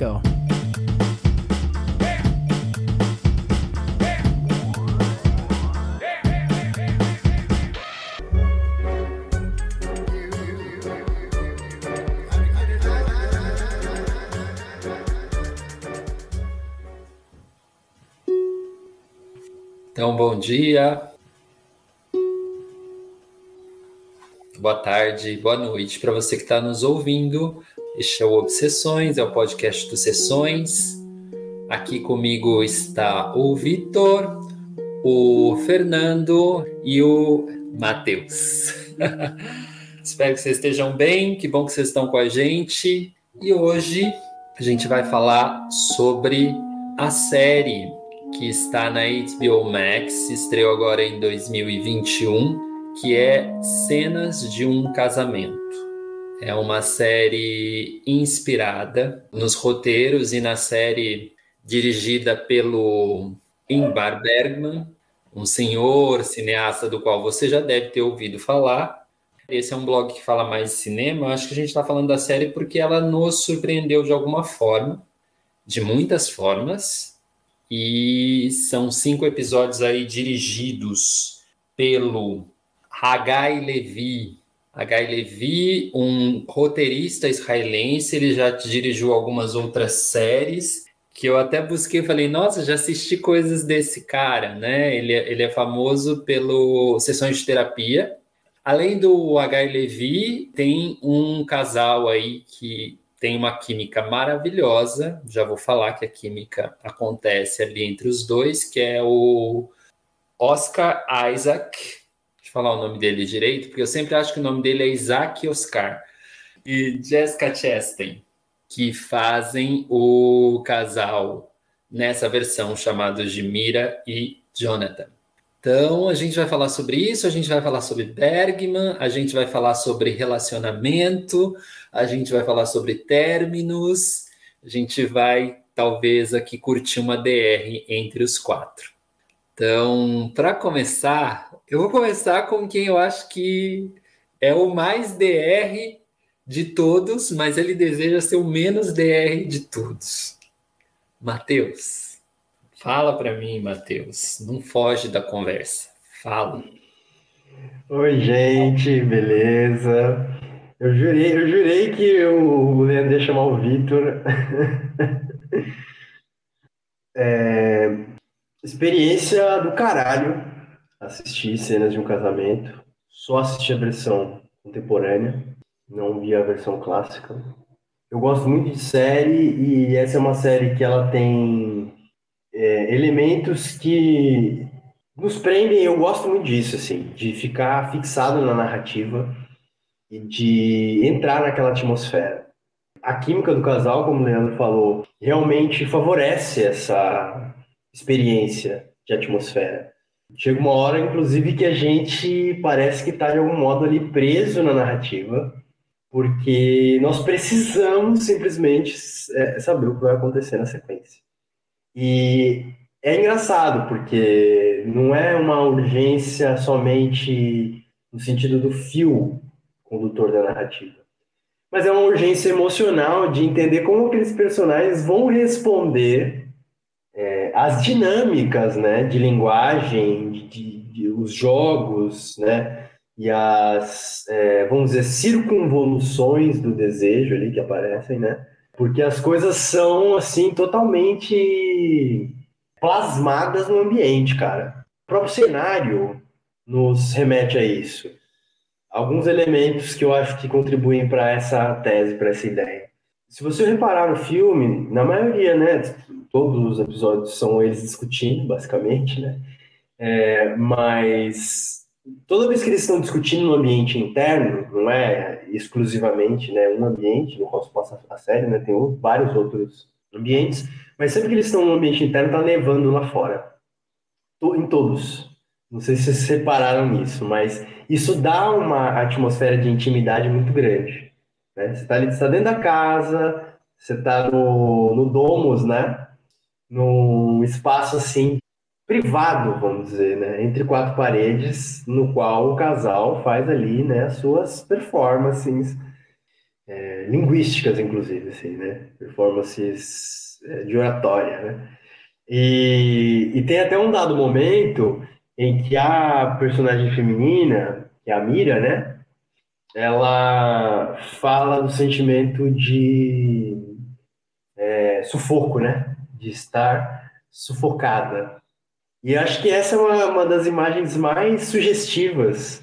go. Então, bom dia, boa tarde, boa noite para você que está nos ouvindo. Este é o Obsessões, é o podcast do Sessões. Aqui comigo está o Vitor, o Fernando e o Matheus. Espero que vocês estejam bem, que bom que vocês estão com a gente. E hoje a gente vai falar sobre a série que está na HBO Max, estreou agora em 2021, que é Cenas de um Casamento. É uma série inspirada nos roteiros e na série dirigida pelo Ingmar Bergman, um senhor cineasta do qual você já deve ter ouvido falar. Esse é um blog que fala mais de cinema. Eu acho que a gente está falando da série porque ela nos surpreendeu de alguma forma, de muitas formas, e são cinco episódios aí dirigidos pelo Hagai Levi. Hagai Levi, um roteirista israelense, ele já dirigiu algumas outras séries que eu até busquei e falei, nossa, já assisti coisas desse cara, né? Ele, é, ele é famoso pelo Sessões de Terapia. Além do Hagai Levi, tem um casal aí que tem uma química maravilhosa. Já vou falar que a química acontece ali entre os dois, que é o Oscar Isaac. Eu falar o nome dele direito, porque eu sempre acho que o nome dele é Isaac Oscar. E Jessica Chastain, que fazem o casal nessa versão chamada de Mira e Jonathan. Então, a gente vai falar sobre isso, a gente vai falar sobre Bergman, a gente vai falar sobre relacionamento, a gente vai falar sobre términos, a gente vai talvez aqui curtir uma DR entre os quatro. Então, para começar, eu vou começar com quem eu acho que é o mais DR de todos, mas ele deseja ser o menos DR de todos. Matheus, fala para mim, Matheus, não foge da conversa. Fala. Oi, gente, beleza? Eu jurei, eu jurei que o Leandro ia chamar o Vitor. é, experiência do caralho assistir cenas de um casamento. Só assisti a versão contemporânea, não vi a versão clássica. Eu gosto muito de série e essa é uma série que ela tem é, elementos que nos prendem. Eu gosto muito disso, assim, de ficar fixado na narrativa e de entrar naquela atmosfera. A química do casal, como o Leandro falou, realmente favorece essa experiência de atmosfera. Chega uma hora, inclusive, que a gente parece que está de algum modo ali preso na narrativa, porque nós precisamos simplesmente é, saber o que vai acontecer na sequência. E é engraçado, porque não é uma urgência somente no sentido do fio condutor da narrativa. Mas é uma urgência emocional de entender como aqueles personagens vão responder às dinâmicas né, de linguagem, de, de, de os jogos, né, e as, é, vamos dizer, circunvoluções do desejo ali que aparecem, né? Porque as coisas são, assim, totalmente plasmadas no ambiente, cara. O próprio cenário nos remete a isso alguns elementos que eu acho que contribuem para essa tese, para essa ideia. Se você reparar no filme, na maioria, né, todos os episódios são eles discutindo, basicamente, né, é, mas toda vez que eles estão discutindo no ambiente interno, não é exclusivamente, né, um ambiente no qual se passa a série, né, tem vários outros ambientes, mas sempre que eles estão no ambiente interno, tá nevando lá fora. Em todos. Não sei se vocês separaram nisso, mas isso dá uma atmosfera de intimidade muito grande. Né? Você está está dentro da casa, você está no, no Domus, né? Num espaço assim privado, vamos dizer, né? Entre quatro paredes, no qual o casal faz ali, né? As suas performances é, linguísticas, inclusive, assim, né? Performances é, de oratória, né? E, e tem até um dado momento em que a personagem feminina, que é a Mira, né? Ela fala do sentimento de é, sufoco, né? De estar sufocada. E acho que essa é uma, uma das imagens mais sugestivas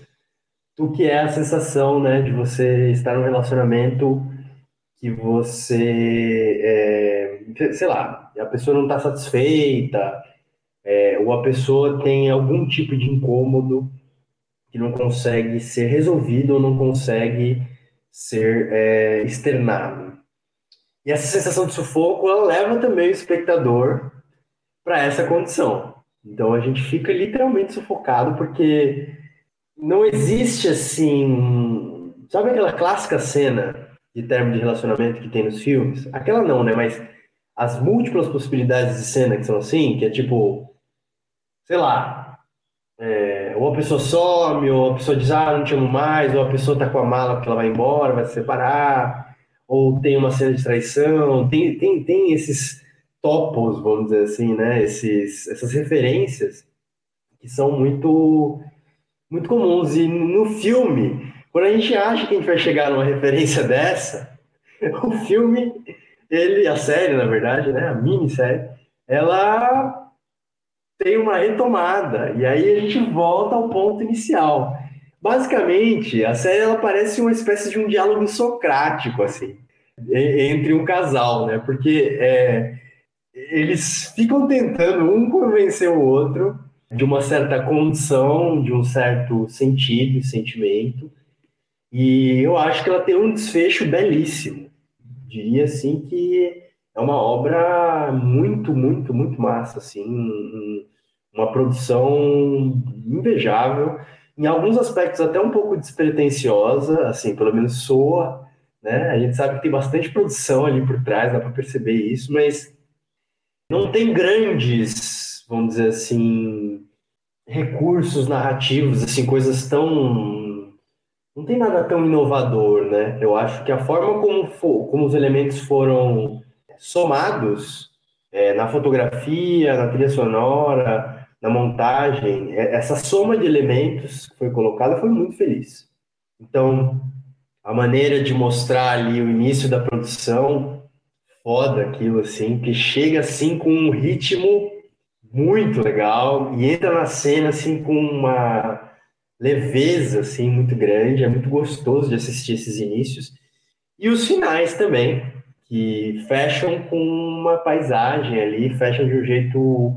do que é a sensação, né, de você estar num relacionamento que você, é, sei lá, a pessoa não está satisfeita, é, ou a pessoa tem algum tipo de incômodo que não consegue ser resolvido ou não consegue ser é, externado. E essa sensação de sufoco, ela leva também o espectador para essa condição. Então a gente fica literalmente sufocado porque não existe assim. Sabe aquela clássica cena de termo de relacionamento que tem nos filmes? Aquela não, né? Mas as múltiplas possibilidades de cena que são assim, que é tipo, sei lá, é, ou a pessoa some, ou a pessoa diz, ah, não te amo mais, ou a pessoa tá com a mala porque ela vai embora, vai se separar, ou tem uma cena de traição, tem, tem, tem esses topos, vamos dizer assim, né? Esses, essas referências que são muito muito comuns. E no filme, quando a gente acha que a gente vai chegar numa referência dessa, o filme, ele, a série, na verdade, né, a minissérie, ela tem uma retomada. E aí a gente volta ao ponto inicial. Basicamente, a série ela parece uma espécie de um diálogo socrático, assim, entre um casal, né? Porque é, eles ficam tentando um convencer o outro de uma certa condição, de um certo sentido e sentimento. E eu acho que ela tem um desfecho belíssimo. Diria assim que é uma obra muito, muito, muito massa, assim, uma produção invejável, em alguns aspectos até um pouco despretensiosa, assim, pelo menos soa, né? A gente sabe que tem bastante produção ali por trás, dá para perceber isso, mas não tem grandes vamos dizer assim, recursos narrativos, assim, coisas tão. Não tem nada tão inovador, né? Eu acho que a forma como, for, como os elementos foram somados é, na fotografia, na trilha sonora, na montagem, é, essa soma de elementos que foi colocada foi muito feliz. Então, a maneira de mostrar ali o início da produção, foda aquilo, assim, que chega assim com um ritmo muito legal e entra na cena assim com uma leveza assim muito grande, é muito gostoso de assistir esses inícios. E os finais também, que fecham com uma paisagem ali, fecham de um jeito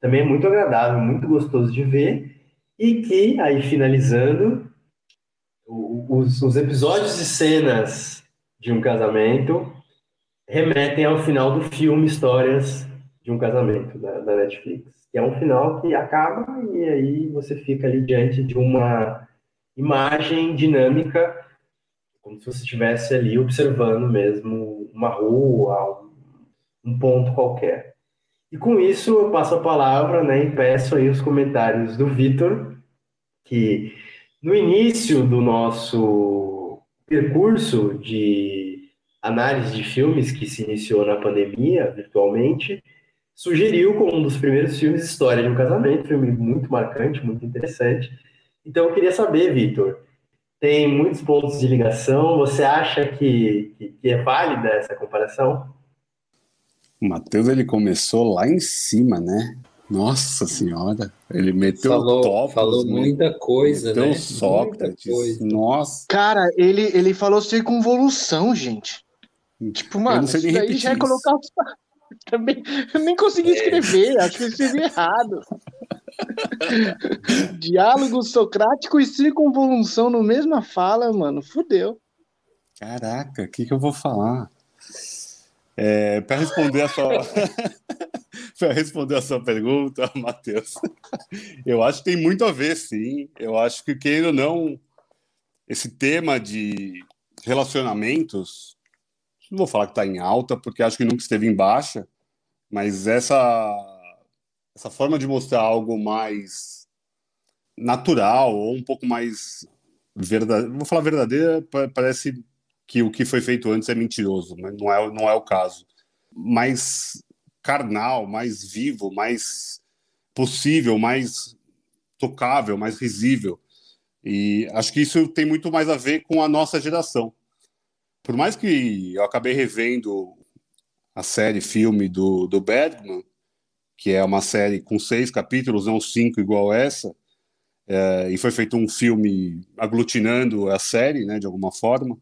também muito agradável, muito gostoso de ver, e que, aí finalizando, os, os episódios e cenas de um casamento remetem ao final do filme Histórias de um casamento da, da Netflix. Que é um final que acaba e aí você fica ali diante de uma imagem dinâmica, como se você estivesse ali observando mesmo uma rua, um ponto qualquer. E com isso eu passo a palavra né, e peço aí os comentários do Vitor, que no início do nosso percurso de análise de filmes que se iniciou na pandemia virtualmente, sugeriu como um dos primeiros filmes História de um Casamento, filme muito marcante, muito interessante. Então eu queria saber, Vitor, tem muitos pontos de ligação, você acha que, que, que é válida essa comparação? O Matheus ele começou lá em cima, né? Nossa senhora, ele meteu falou, top, falou muita coisa, meteu né? Sócrates. Coisa. Nossa. Cara, ele ele falou circunvolução, gente. Tipo, mano, isso daí já é colocar os também eu nem consegui escrever, acho que eu escrevi errado. Diálogo socrático e circunvolução no mesma fala, mano, fudeu. Caraca, o que, que eu vou falar? É, para responder a sua para responder a sua pergunta, Matheus, eu acho que tem muito a ver, sim. Eu acho que querendo ou não, esse tema de relacionamentos não vou falar que está em alta, porque acho que nunca esteve em baixa, mas essa, essa forma de mostrar algo mais natural ou um pouco mais verdadeiro, vou falar verdadeira, parece que o que foi feito antes é mentiroso, mas não é, não é o caso. Mais carnal, mais vivo, mais possível, mais tocável, mais risível. E acho que isso tem muito mais a ver com a nossa geração. Por mais que eu acabei revendo a série filme do, do Bergman, que é uma série com seis capítulos, não cinco igual essa, é, e foi feito um filme aglutinando a série, né, de alguma forma.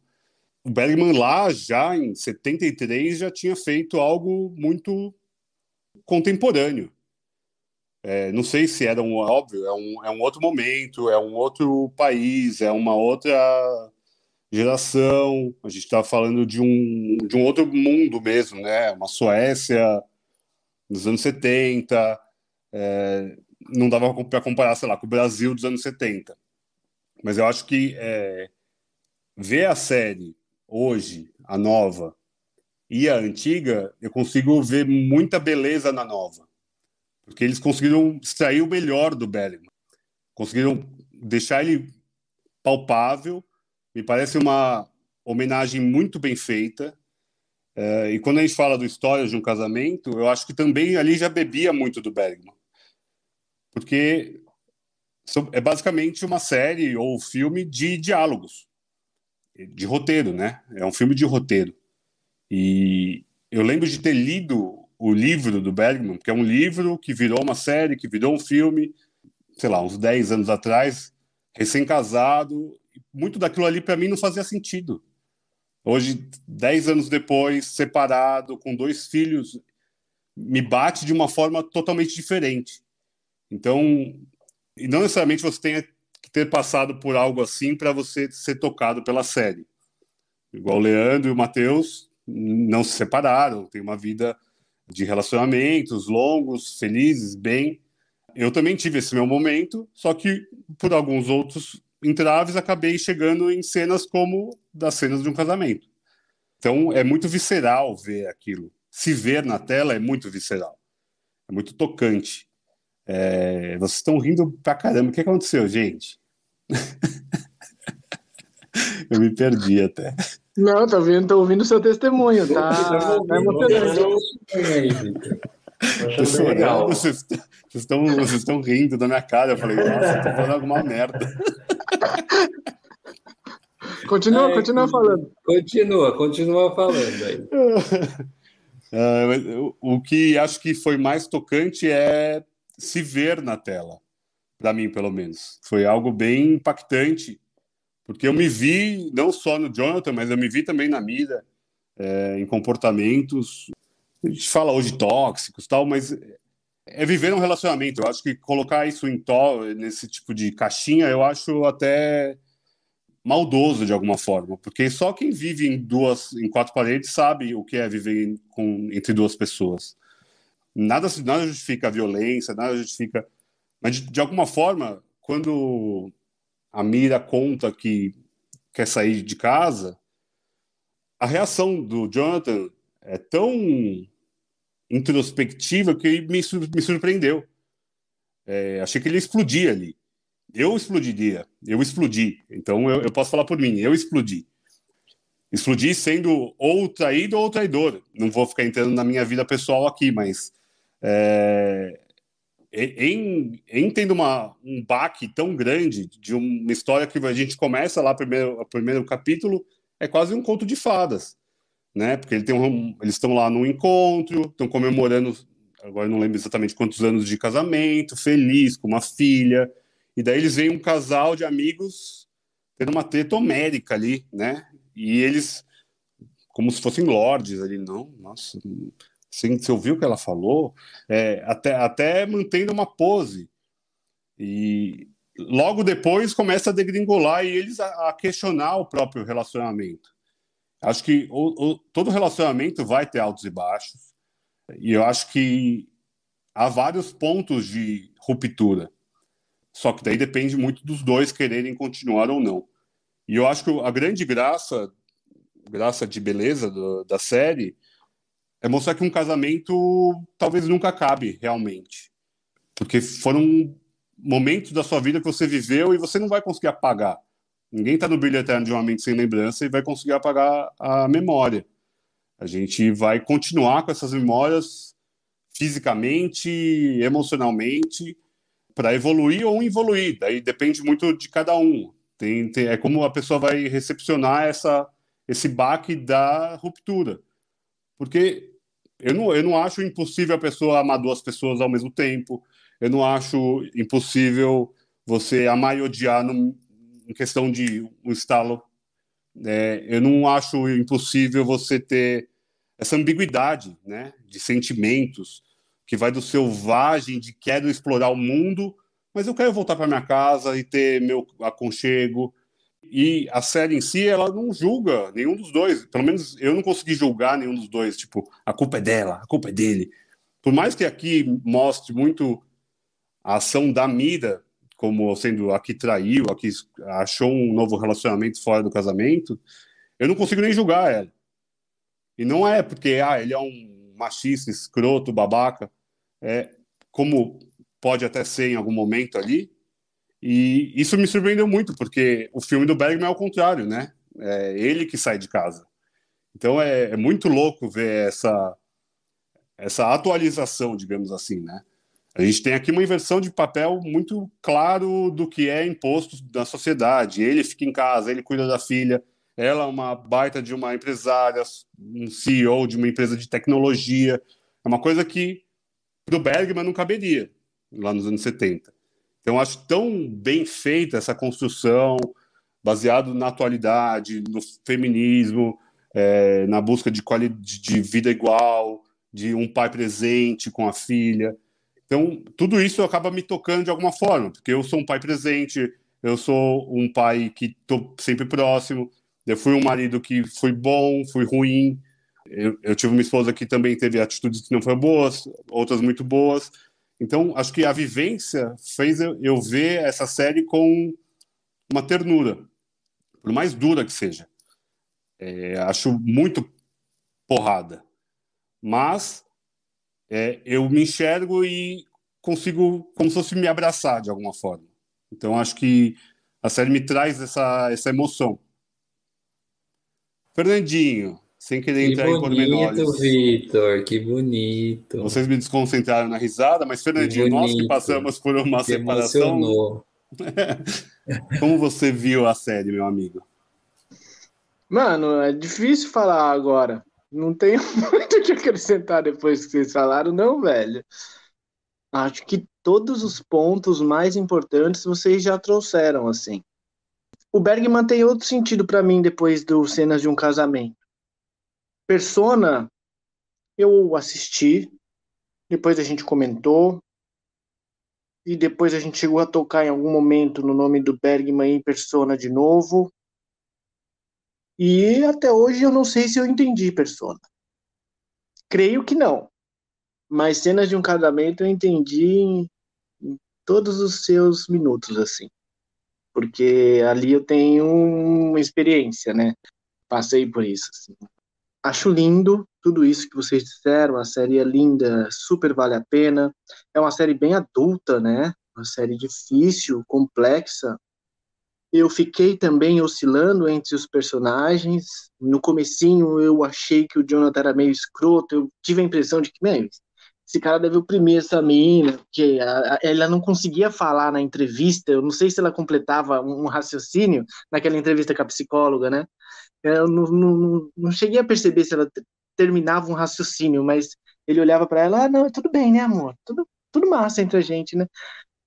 O Bergman lá, já em 73, já tinha feito algo muito contemporâneo. É, não sei se era um óbvio, é um, é um outro momento, é um outro país, é uma outra geração. A gente está falando de um, de um outro mundo mesmo, né? Uma Suécia nos anos 70. É, não dava para comparar, sei lá, com o Brasil dos anos 70. Mas eu acho que é, ver a série hoje, a nova, e a antiga, eu consigo ver muita beleza na nova. Porque eles conseguiram extrair o melhor do Bergman. Conseguiram deixar ele palpável. Me parece uma homenagem muito bem feita. É, e quando a gente fala do História de um Casamento, eu acho que também ali já bebia muito do Bergman. Porque é basicamente uma série ou filme de diálogos, de roteiro, né? É um filme de roteiro. E eu lembro de ter lido o livro do Bergman, que é um livro que virou uma série, que virou um filme, sei lá, uns 10 anos atrás, recém-casado. Muito daquilo ali para mim não fazia sentido. Hoje, 10 anos depois, separado, com dois filhos, me bate de uma forma totalmente diferente. Então, não necessariamente você tenha ter passado por algo assim para você ser tocado pela série. Igual o Leandro e o Matheus não se separaram, tem uma vida de relacionamentos longos, felizes, bem. Eu também tive esse meu momento, só que por alguns outros entraves acabei chegando em cenas como das cenas de um casamento. Então é muito visceral ver aquilo. Se ver na tela é muito visceral, é muito tocante. É... Vocês estão rindo pra caramba. O que aconteceu, gente? Eu me perdi até. Não, tá vendo, tô ouvindo o seu testemunho, tá? Tá emocionante. legal. Vocês, estão, vocês estão rindo da minha cara. Eu falei, nossa, tô falando alguma merda. Continua, continua falando. Continua, continua falando aí. Uh, o que acho que foi mais tocante é se ver na tela, para mim, pelo menos. Foi algo bem impactante porque eu me vi não só no Jonathan, mas eu me vi também na Mira, é, em comportamentos. A gente fala hoje tóxicos, tal, mas é viver um relacionamento. Eu acho que colocar isso em tó, nesse tipo de caixinha, eu acho até maldoso de alguma forma, porque só quem vive em duas, em quatro paredes sabe o que é viver com, entre duas pessoas. Nada, nada justifica a violência, nada justifica, mas de, de alguma forma, quando a Mira conta que quer sair de casa, a reação do Jonathan é tão introspectiva que me, me surpreendeu. É, achei que ele explodia ali. Eu explodiria, eu explodi. Então eu, eu, posso falar por mim, eu explodi. Explodi sendo ou traído ou traidor. Não vou ficar entrando na minha vida pessoal aqui, mas é, em, em tendo uma, um baque tão grande de uma história que a gente começa lá, primeiro, o primeiro capítulo, é quase um conto de fadas, né? Porque ele um, eles estão lá num encontro, estão comemorando, agora não lembro exatamente quantos anos de casamento, feliz, com uma filha, e daí eles veem um casal de amigos tendo uma treta homérica ali, né? E eles, como se fossem lords ali, não, nossa, Sim, você ouviu o que ela falou? É, até, até mantendo uma pose. E logo depois começa a degringolar e eles a, a questionar o próprio relacionamento. Acho que o, o, todo relacionamento vai ter altos e baixos. E eu acho que há vários pontos de ruptura. Só que daí depende muito dos dois quererem continuar ou não. E eu acho que a grande graça, graça de beleza do, da série, é mostrar que um casamento talvez nunca acabe realmente. Porque foram momentos da sua vida que você viveu e você não vai conseguir apagar Ninguém está no brilho eterno de uma mente sem lembrança e vai conseguir apagar a memória. A gente vai continuar com essas memórias fisicamente, emocionalmente, para evoluir ou involuir. Daí depende muito de cada um. Tem, tem, é como a pessoa vai recepcionar essa, esse baque da ruptura. Porque eu não, eu não acho impossível a pessoa amar duas pessoas ao mesmo tempo. Eu não acho impossível você amar e odiar num, em questão de um estalo. É, eu não acho impossível você ter essa ambiguidade né, de sentimentos, que vai do selvagem, de quero explorar o mundo, mas eu quero voltar para minha casa e ter meu aconchego. E a série em si, ela não julga nenhum dos dois. Pelo menos eu não consegui julgar nenhum dos dois. Tipo, a culpa é dela, a culpa é dele. Por mais que aqui mostre muito a ação da Mira, como sendo a que traiu, a que achou um novo relacionamento fora do casamento, eu não consigo nem julgar ela. E não é porque ah, ele é um machista, escroto, babaca é, como pode até ser em algum momento ali. E isso me surpreendeu muito, porque o filme do Bergman é o contrário, né? É ele que sai de casa. Então é, é muito louco ver essa, essa atualização, digamos assim, né? A gente tem aqui uma inversão de papel muito claro do que é imposto na sociedade. Ele fica em casa, ele cuida da filha, ela é uma baita de uma empresária, um CEO de uma empresa de tecnologia. É uma coisa que do Bergman não caberia, lá nos anos 70. Então, acho tão bem feita essa construção, baseado na atualidade, no feminismo, é, na busca de, qualidade, de vida igual, de um pai presente com a filha. Então, tudo isso acaba me tocando de alguma forma, porque eu sou um pai presente, eu sou um pai que estou sempre próximo, eu fui um marido que fui bom, fui ruim, eu, eu, tive uma esposa que também teve atitudes que não foram boas, outras muito boas. Então, acho que a vivência fez eu, ver essa série com uma ternura, por mais dura que seja. É, acho muito porrada. Mas é, eu me enxergo e consigo, como se fosse me abraçar de alguma forma. Então, acho que a série me traz essa, essa emoção. Fernandinho, sem querer que entrar bonito, em pormenores. Que bonito, Vitor, que bonito. Vocês me desconcentraram na risada, mas, Fernandinho, que nós que passamos por uma que separação. Emocionou. Como você viu a série, meu amigo? Mano, é difícil falar agora. Não tenho muito o que acrescentar depois que vocês falaram, não, velho. Acho que todos os pontos mais importantes vocês já trouxeram, assim. O Bergman tem outro sentido para mim depois do Cenas de um Casamento. Persona, eu assisti, depois a gente comentou, e depois a gente chegou a tocar em algum momento no nome do Bergman em Persona de novo. E até hoje eu não sei se eu entendi Persona. Creio que não. Mas cenas de um casamento eu entendi em, em todos os seus minutos, assim. Porque ali eu tenho uma experiência, né? Passei por isso, assim. Acho lindo tudo isso que vocês disseram. A série é linda, super vale a pena. É uma série bem adulta, né? Uma série difícil, complexa. Eu fiquei também oscilando entre os personagens. No comecinho eu achei que o Jonathan era meio escroto. Eu tive a impressão de que, meu, esse cara deve oprimir essa menina, porque ela não conseguia falar na entrevista. Eu não sei se ela completava um raciocínio naquela entrevista com a psicóloga, né? Eu não, não, não cheguei a perceber se ela terminava um raciocínio, mas ele olhava para ela, ah, não, tudo bem, né, amor? Tudo, tudo massa entre a gente, né?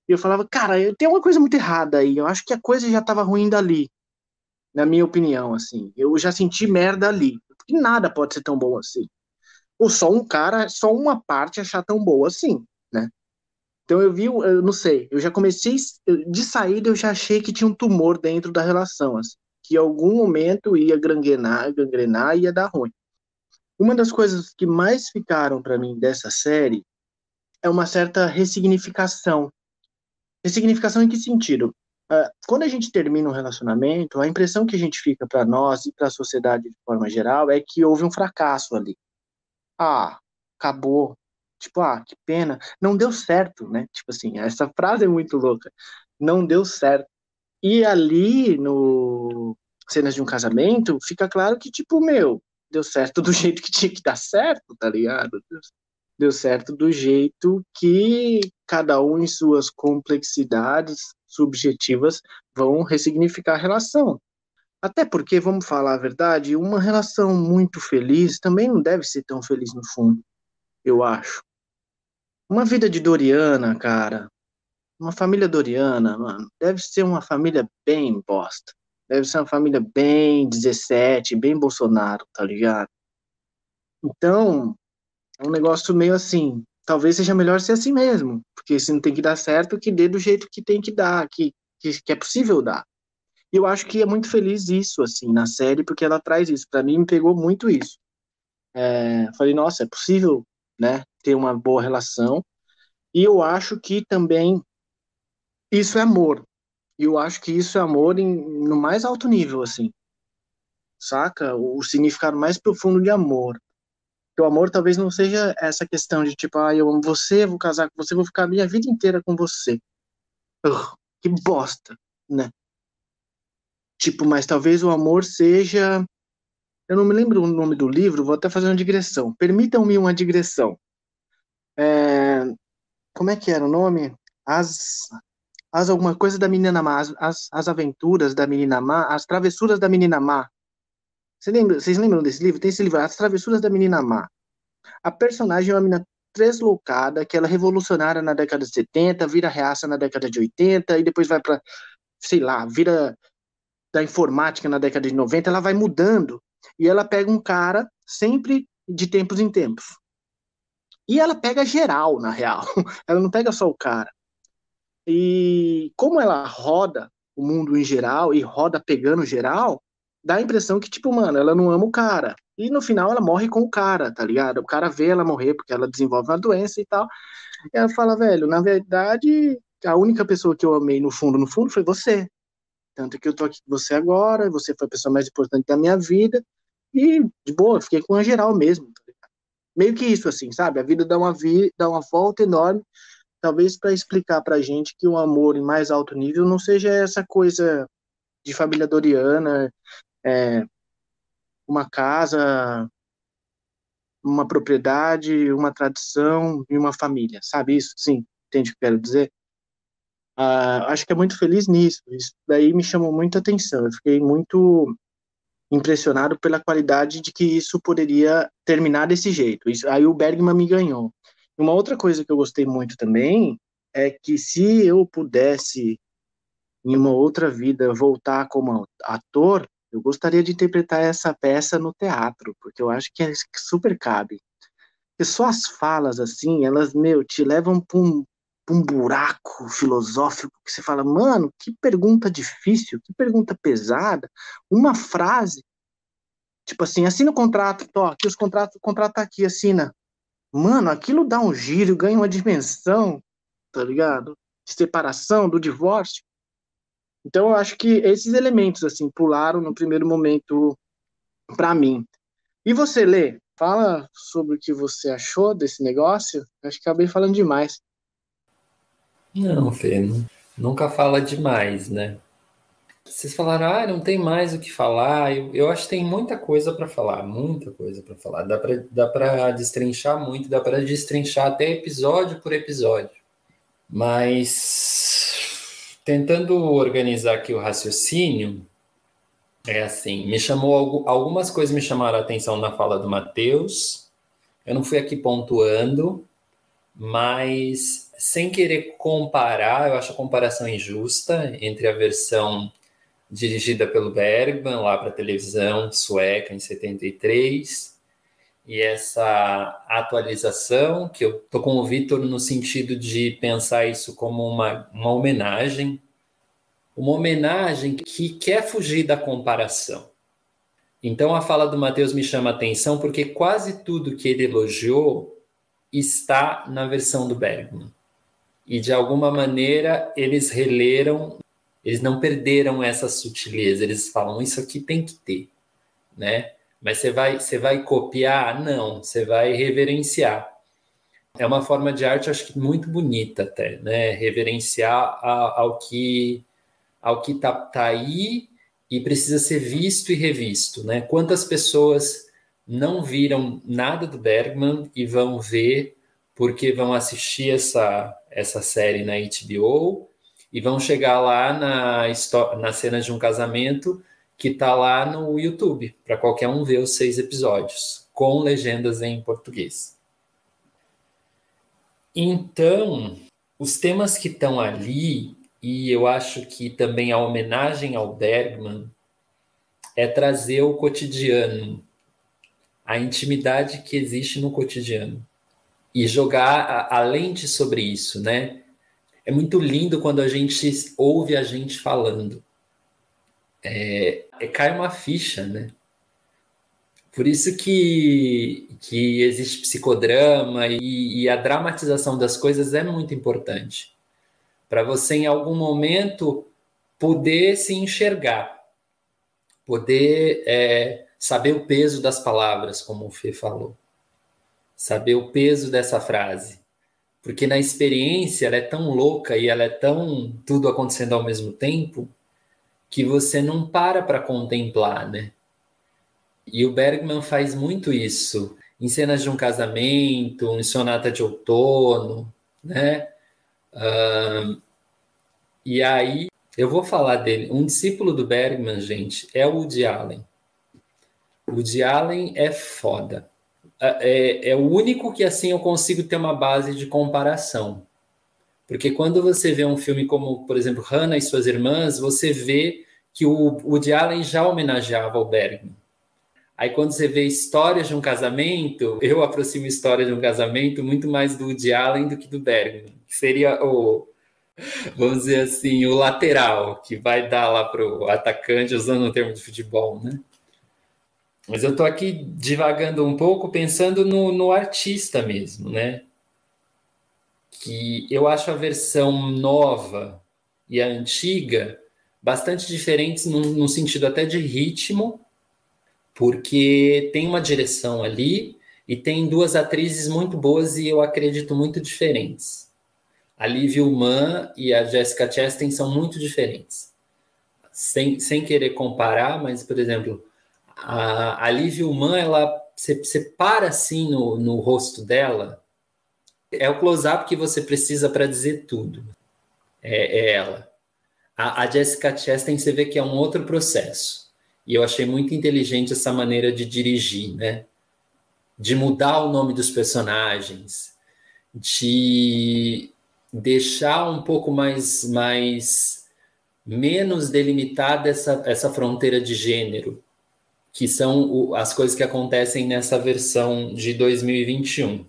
E eu falava, cara, tem uma coisa muito errada aí. Eu acho que a coisa já estava ruim dali, na minha opinião, assim. Eu já senti merda ali. Porque nada pode ser tão bom assim. Ou só um cara, só uma parte achar tão boa assim, né? Então eu vi, eu não sei, eu já comecei, de saída eu já achei que tinha um tumor dentro da relação, assim que em algum momento ia gangrenar, gangrenar e ia dar ruim. Uma das coisas que mais ficaram para mim dessa série é uma certa ressignificação. Ressignificação em que sentido? Uh, quando a gente termina um relacionamento, a impressão que a gente fica para nós e para a sociedade de forma geral é que houve um fracasso ali. Ah, acabou. Tipo, ah, que pena. Não deu certo, né? Tipo assim, essa frase é muito louca. Não deu certo. E ali, no Cenas de um Casamento, fica claro que, tipo, meu, deu certo do jeito que tinha que dar certo, tá ligado? Deu certo do jeito que cada um em suas complexidades subjetivas vão ressignificar a relação. Até porque, vamos falar a verdade, uma relação muito feliz também não deve ser tão feliz no fundo, eu acho. Uma vida de Doriana, cara, uma família Doriana, mano, deve ser uma família bem bosta. Deve ser uma família bem 17, bem Bolsonaro, tá ligado? Então, é um negócio meio assim. Talvez seja melhor ser assim mesmo, porque se não tem que dar certo, que dê do jeito que tem que dar, que, que, que é possível dar. E eu acho que é muito feliz isso, assim, na série, porque ela traz isso. Para mim, me pegou muito isso. É, falei, nossa, é possível, né, ter uma boa relação. E eu acho que também isso é amor. E eu acho que isso é amor em, no mais alto nível, assim. Saca? O significado mais profundo de amor. Que o amor talvez não seja essa questão de tipo, ah, eu amo você, vou casar com você, vou ficar a minha vida inteira com você. Que bosta, né? Tipo, mas talvez o amor seja. Eu não me lembro o nome do livro, vou até fazer uma digressão. Permitam-me uma digressão. É... Como é que era o nome? As. As alguma coisa da menina má, as, as aventuras da menina má, as travessuras da menina má. Você lembra, vocês lembram desse livro? Tem esse livro, As Travessuras da Menina Má. A personagem é uma menina tresloucada, que ela é revolucionária na década de 70, vira reaça na década de 80, e depois vai para, sei lá, vira da informática na década de 90, ela vai mudando e ela pega um cara sempre de tempos em tempos. E ela pega geral, na real. Ela não pega só o cara. E como ela roda o mundo em geral e roda pegando geral, dá a impressão que, tipo, mano, ela não ama o cara. E no final ela morre com o cara, tá ligado? O cara vê ela morrer porque ela desenvolve uma doença e tal. E ela fala, velho, na verdade, a única pessoa que eu amei no fundo, no fundo, foi você. Tanto que eu tô aqui com você agora, você foi a pessoa mais importante da minha vida, e de boa, fiquei com a geral mesmo. Tá Meio que isso, assim, sabe? A vida dá uma, vi dá uma volta enorme, talvez para explicar pra gente que o amor em mais alto nível não seja essa coisa de família doriana, é, uma casa, uma propriedade, uma tradição e uma família, sabe isso? Sim, entende o que eu quero dizer? Uh, acho que é muito feliz nisso. Isso daí me chamou muita atenção. Eu fiquei muito impressionado pela qualidade de que isso poderia terminar desse jeito. Isso, aí o Bergman me ganhou. Uma outra coisa que eu gostei muito também é que se eu pudesse, em uma outra vida, voltar como ator, eu gostaria de interpretar essa peça no teatro, porque eu acho que é super cabe. Porque só as falas, assim, elas, meu, te levam para um, um buraco filosófico que você fala, mano, que pergunta difícil, que pergunta pesada. Uma frase, tipo assim, assina o contrato, tô, aqui os contratos, o contrato tá aqui, assina. Mano, aquilo dá um giro, ganha uma dimensão, tá ligado? De separação, do divórcio. Então eu acho que esses elementos, assim, pularam no primeiro momento para mim. E você, Lê, fala sobre o que você achou desse negócio. Acho que acabei falando demais. Não, Fê, nunca fala demais, né? Vocês falaram, ah, não tem mais o que falar. Eu, eu acho que tem muita coisa para falar, muita coisa para falar. Dá para dá destrinchar muito, dá para destrinchar até episódio por episódio. Mas tentando organizar aqui o raciocínio, é assim, me chamou algumas coisas me chamaram a atenção na fala do Matheus. Eu não fui aqui pontuando, mas sem querer comparar, eu acho a comparação injusta entre a versão dirigida pelo Bergman lá para televisão sueca em 73 e essa atualização que eu tô com o Vitor no sentido de pensar isso como uma, uma homenagem, uma homenagem que quer fugir da comparação. Então a fala do Mateus me chama a atenção porque quase tudo que ele elogiou está na versão do Bergman. E de alguma maneira eles releram, eles não perderam essa sutileza, eles falam isso aqui tem que ter, né? Mas você vai, você vai copiar? Não, você vai reverenciar. É uma forma de arte, acho que muito bonita até, né? Reverenciar a, ao que ao que está tá aí e precisa ser visto e revisto, né? Quantas pessoas não viram nada do Bergman e vão ver porque vão assistir essa, essa série na HBO e vão chegar lá na, na cena de um casamento que está lá no YouTube, para qualquer um ver os seis episódios, com legendas em português. Então, os temas que estão ali, e eu acho que também a homenagem ao Bergman, é trazer o cotidiano, a intimidade que existe no cotidiano, e jogar a, a lente sobre isso, né? É muito lindo quando a gente ouve a gente falando. É, é, cai uma ficha, né? Por isso que, que existe psicodrama e, e a dramatização das coisas é muito importante. Para você, em algum momento, poder se enxergar, poder é, saber o peso das palavras, como o Fê falou, saber o peso dessa frase. Porque na experiência ela é tão louca e ela é tão tudo acontecendo ao mesmo tempo que você não para para contemplar, né? E o Bergman faz muito isso em cenas de um casamento, em sonata de outono, né? E aí eu vou falar dele. Um discípulo do Bergman, gente, é o Woody Allen. O Woody Allen é foda é, é o único que assim eu consigo ter uma base de comparação. Porque quando você vê um filme como, por exemplo, Hannah e suas irmãs, você vê que o Woody Allen já homenageava o Bergman. Aí quando você vê histórias de um casamento, eu aproximo história de um casamento muito mais do Woody Allen do que do Bergman. Que seria o, vamos dizer assim, o lateral, que vai dar lá para o atacante, usando o termo de futebol, né? Mas eu estou aqui divagando um pouco, pensando no, no artista mesmo, né? Que eu acho a versão nova e a antiga bastante diferentes no, sentido até de ritmo, porque tem uma direção ali e tem duas atrizes muito boas e eu acredito muito diferentes. A Liv Ullmann e a Jessica Chastain são muito diferentes. Sem, sem querer comparar, mas, por exemplo, a, a Liv Ullmann, ela você, para assim no, no rosto dela, é o close-up que você precisa para dizer tudo. É, é ela. A, a, Jessica Chastain, você vê que é um outro processo. E eu achei muito inteligente essa maneira de dirigir, né? De mudar o nome dos personagens, de deixar um pouco mais, mais menos delimitada essa, essa fronteira de gênero que são as coisas que acontecem nessa versão de 2021.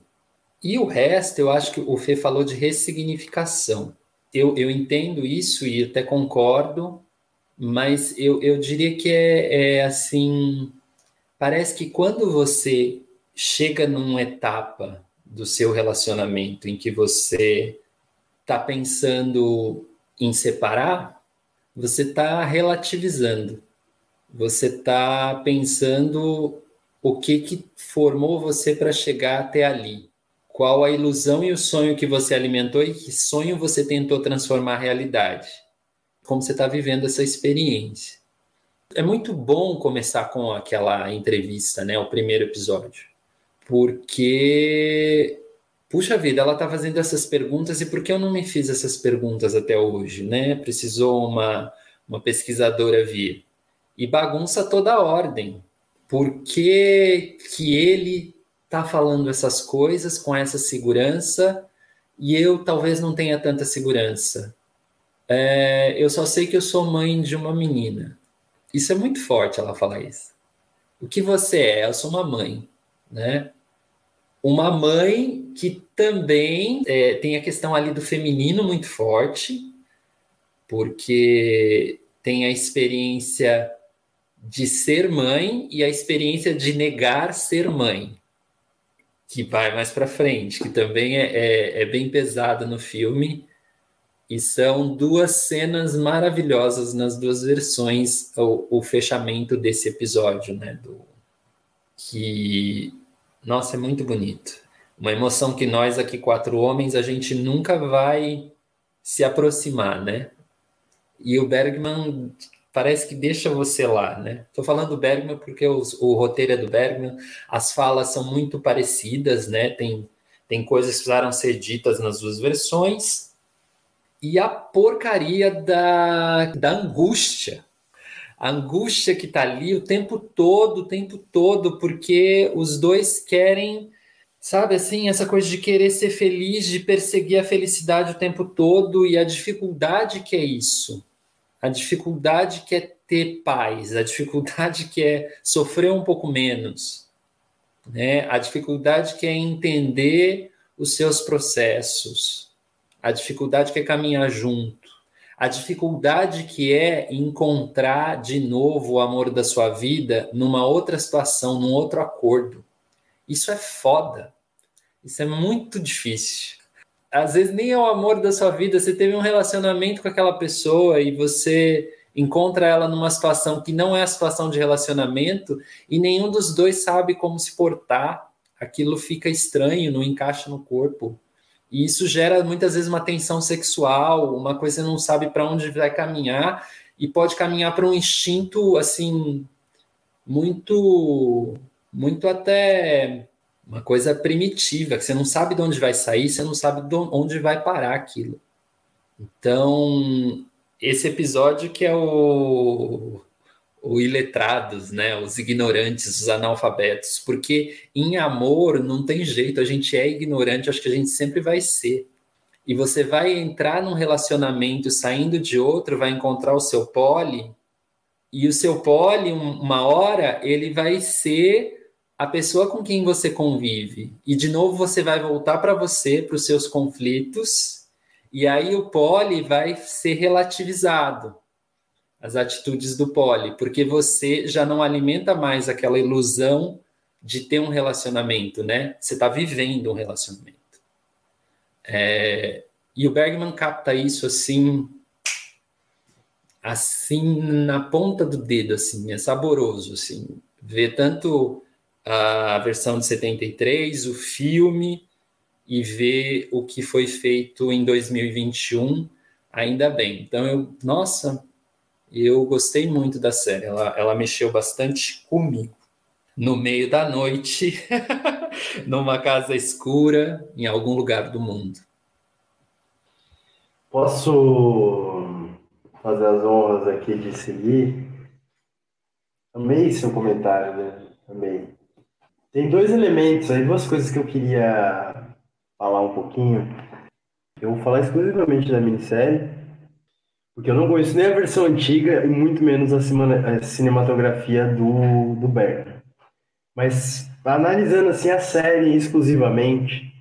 E o resto, eu acho que o Fê falou de ressignificação. Eu, eu entendo isso e até concordo, mas eu, eu diria que é, é assim: parece que quando você chega numa etapa do seu relacionamento em que você está pensando em separar, você está relativizando você está pensando o que, que formou você para chegar até ali. Qual a ilusão e o sonho que você alimentou e que sonho você tentou transformar realidade. Como você está vivendo essa experiência. É muito bom começar com aquela entrevista, né? O primeiro episódio. Porque, puxa vida, ela está fazendo essas perguntas e por que eu não me fiz essas perguntas até hoje, né? Precisou uma, uma pesquisadora vir e bagunça toda a ordem. Por que, que ele está falando essas coisas com essa segurança e eu talvez não tenha tanta segurança? É, eu só sei que eu sou mãe de uma menina. Isso é muito forte ela falar isso. O que você é? Eu sou uma mãe, né? Uma mãe que também é, tem a questão ali do feminino muito forte, porque tem a experiência de ser mãe e a experiência de negar ser mãe, que vai mais para frente, que também é, é, é, bem pesada no filme. E são duas cenas maravilhosas nas duas versões, o, o fechamento desse episódio, né? Do, que, nossa, é muito bonito. Uma emoção que nós aqui, quatro homens, a gente nunca vai se aproximar, né? E o Bergman parece que deixa você lá, né? Estou falando do Bergman porque os, o roteiro é do Bergman, as falas são muito parecidas, né? Tem, tem coisas que precisaram ser ditas nas duas versões. E a porcaria da, da angústia. A angústia que tá ali o tempo todo, o tempo todo, porque os dois querem, sabe assim, essa coisa de querer ser feliz, de perseguir a felicidade o tempo todo e a dificuldade que é isso a dificuldade que é ter paz, a dificuldade que é sofrer um pouco menos, né? a dificuldade que é entender os seus processos, a dificuldade que é caminhar junto, a dificuldade que é encontrar de novo o amor da sua vida numa outra situação, num outro acordo. Isso é foda. Isso é muito difícil às vezes nem é o amor da sua vida, você teve um relacionamento com aquela pessoa e você encontra ela numa situação que não é a situação de relacionamento e nenhum dos dois sabe como se portar, aquilo fica estranho, não encaixa no corpo. E isso gera muitas vezes uma tensão sexual, uma coisa que você não sabe para onde vai caminhar e pode caminhar para um instinto assim muito muito até uma coisa primitiva, que você não sabe de onde vai sair, você não sabe de onde vai parar aquilo. Então, esse episódio que é o, o iletrados, né, os ignorantes, os analfabetos, porque em amor não tem jeito, a gente é ignorante, acho que a gente sempre vai ser. E você vai entrar num relacionamento saindo de outro, vai encontrar o seu pole, e o seu pole, uma hora, ele vai ser a pessoa com quem você convive. E de novo você vai voltar para você, para os seus conflitos, e aí o pole vai ser relativizado. As atitudes do pole, porque você já não alimenta mais aquela ilusão de ter um relacionamento, né? Você está vivendo um relacionamento. É... E o Bergman capta isso assim, assim na ponta do dedo, assim, é saboroso, assim, ver tanto a versão de 73, o filme e ver o que foi feito em 2021, ainda bem. Então, eu, nossa, eu gostei muito da série, ela, ela mexeu bastante comigo. No meio da noite, numa casa escura, em algum lugar do mundo. Posso fazer as honras aqui de seguir? Amei seu comentário, né? Amei. Tem dois elementos aí, duas coisas que eu queria falar um pouquinho. Eu vou falar exclusivamente da minissérie, porque eu não conheço nem a versão antiga e muito menos a, cinematografia do, do Berger. Mas analisando assim a série exclusivamente,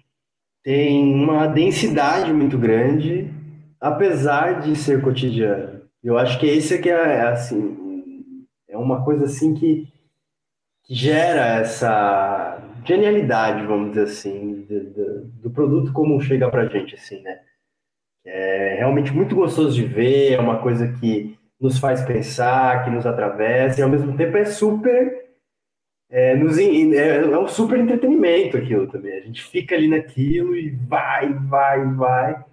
tem uma densidade muito grande, apesar de ser cotidiano. Eu acho que esse é, é assim, é uma coisa assim que que gera essa genialidade, vamos dizer assim, do, do, do produto como chega para gente, assim, né? É realmente muito gostoso de ver, é uma coisa que nos faz pensar, que nos atravessa, e ao mesmo tempo é super. É, nos, é, é um super entretenimento aquilo também. A gente fica ali naquilo e vai, vai, vai,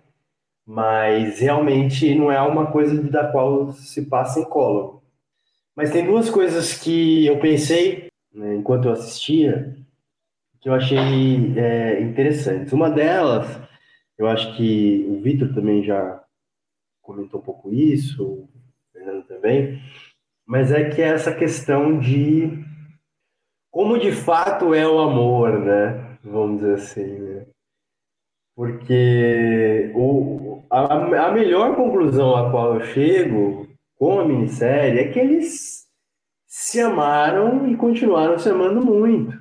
mas realmente não é uma coisa da qual se passa em colo. Mas tem duas coisas que eu pensei né, enquanto eu assistia, que eu achei é, interessantes. Uma delas, eu acho que o Vitor também já comentou um pouco isso, o Fernando também, mas é que é essa questão de como de fato é o amor, né? Vamos dizer assim, né? Porque o, a, a melhor conclusão a qual eu chego com a minissérie é que eles se amaram e continuaram se amando muito.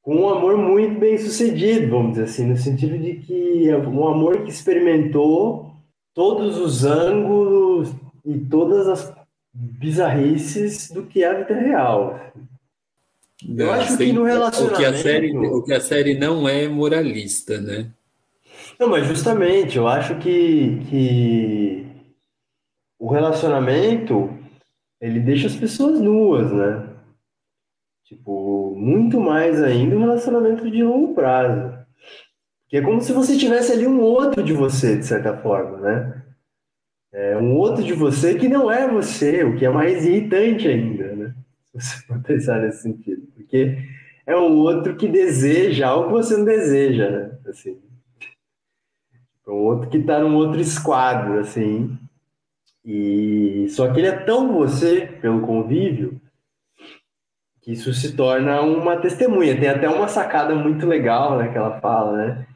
Com um amor muito bem sucedido, vamos dizer assim, no sentido de que é um amor que experimentou todos os ângulos e todas as bizarrices do que é a vida real. Eu acho que no relacionamento. O que, a série, o que a série não é moralista, né? Não, mas justamente, eu acho que, que o relacionamento ele deixa as pessoas nuas, né? Tipo, muito mais ainda um relacionamento de longo prazo. Que é como se você tivesse ali um outro de você, de certa forma, né? É um outro de você que não é você, o que é mais irritante ainda, né? Se você for pensar nesse sentido. Porque é um outro que deseja algo que você não deseja, né? Assim, é um outro que está num outro esquadro, assim. E só que ele é tão você pelo convívio que isso se torna uma testemunha. Tem até uma sacada muito legal, né, que ela fala, né?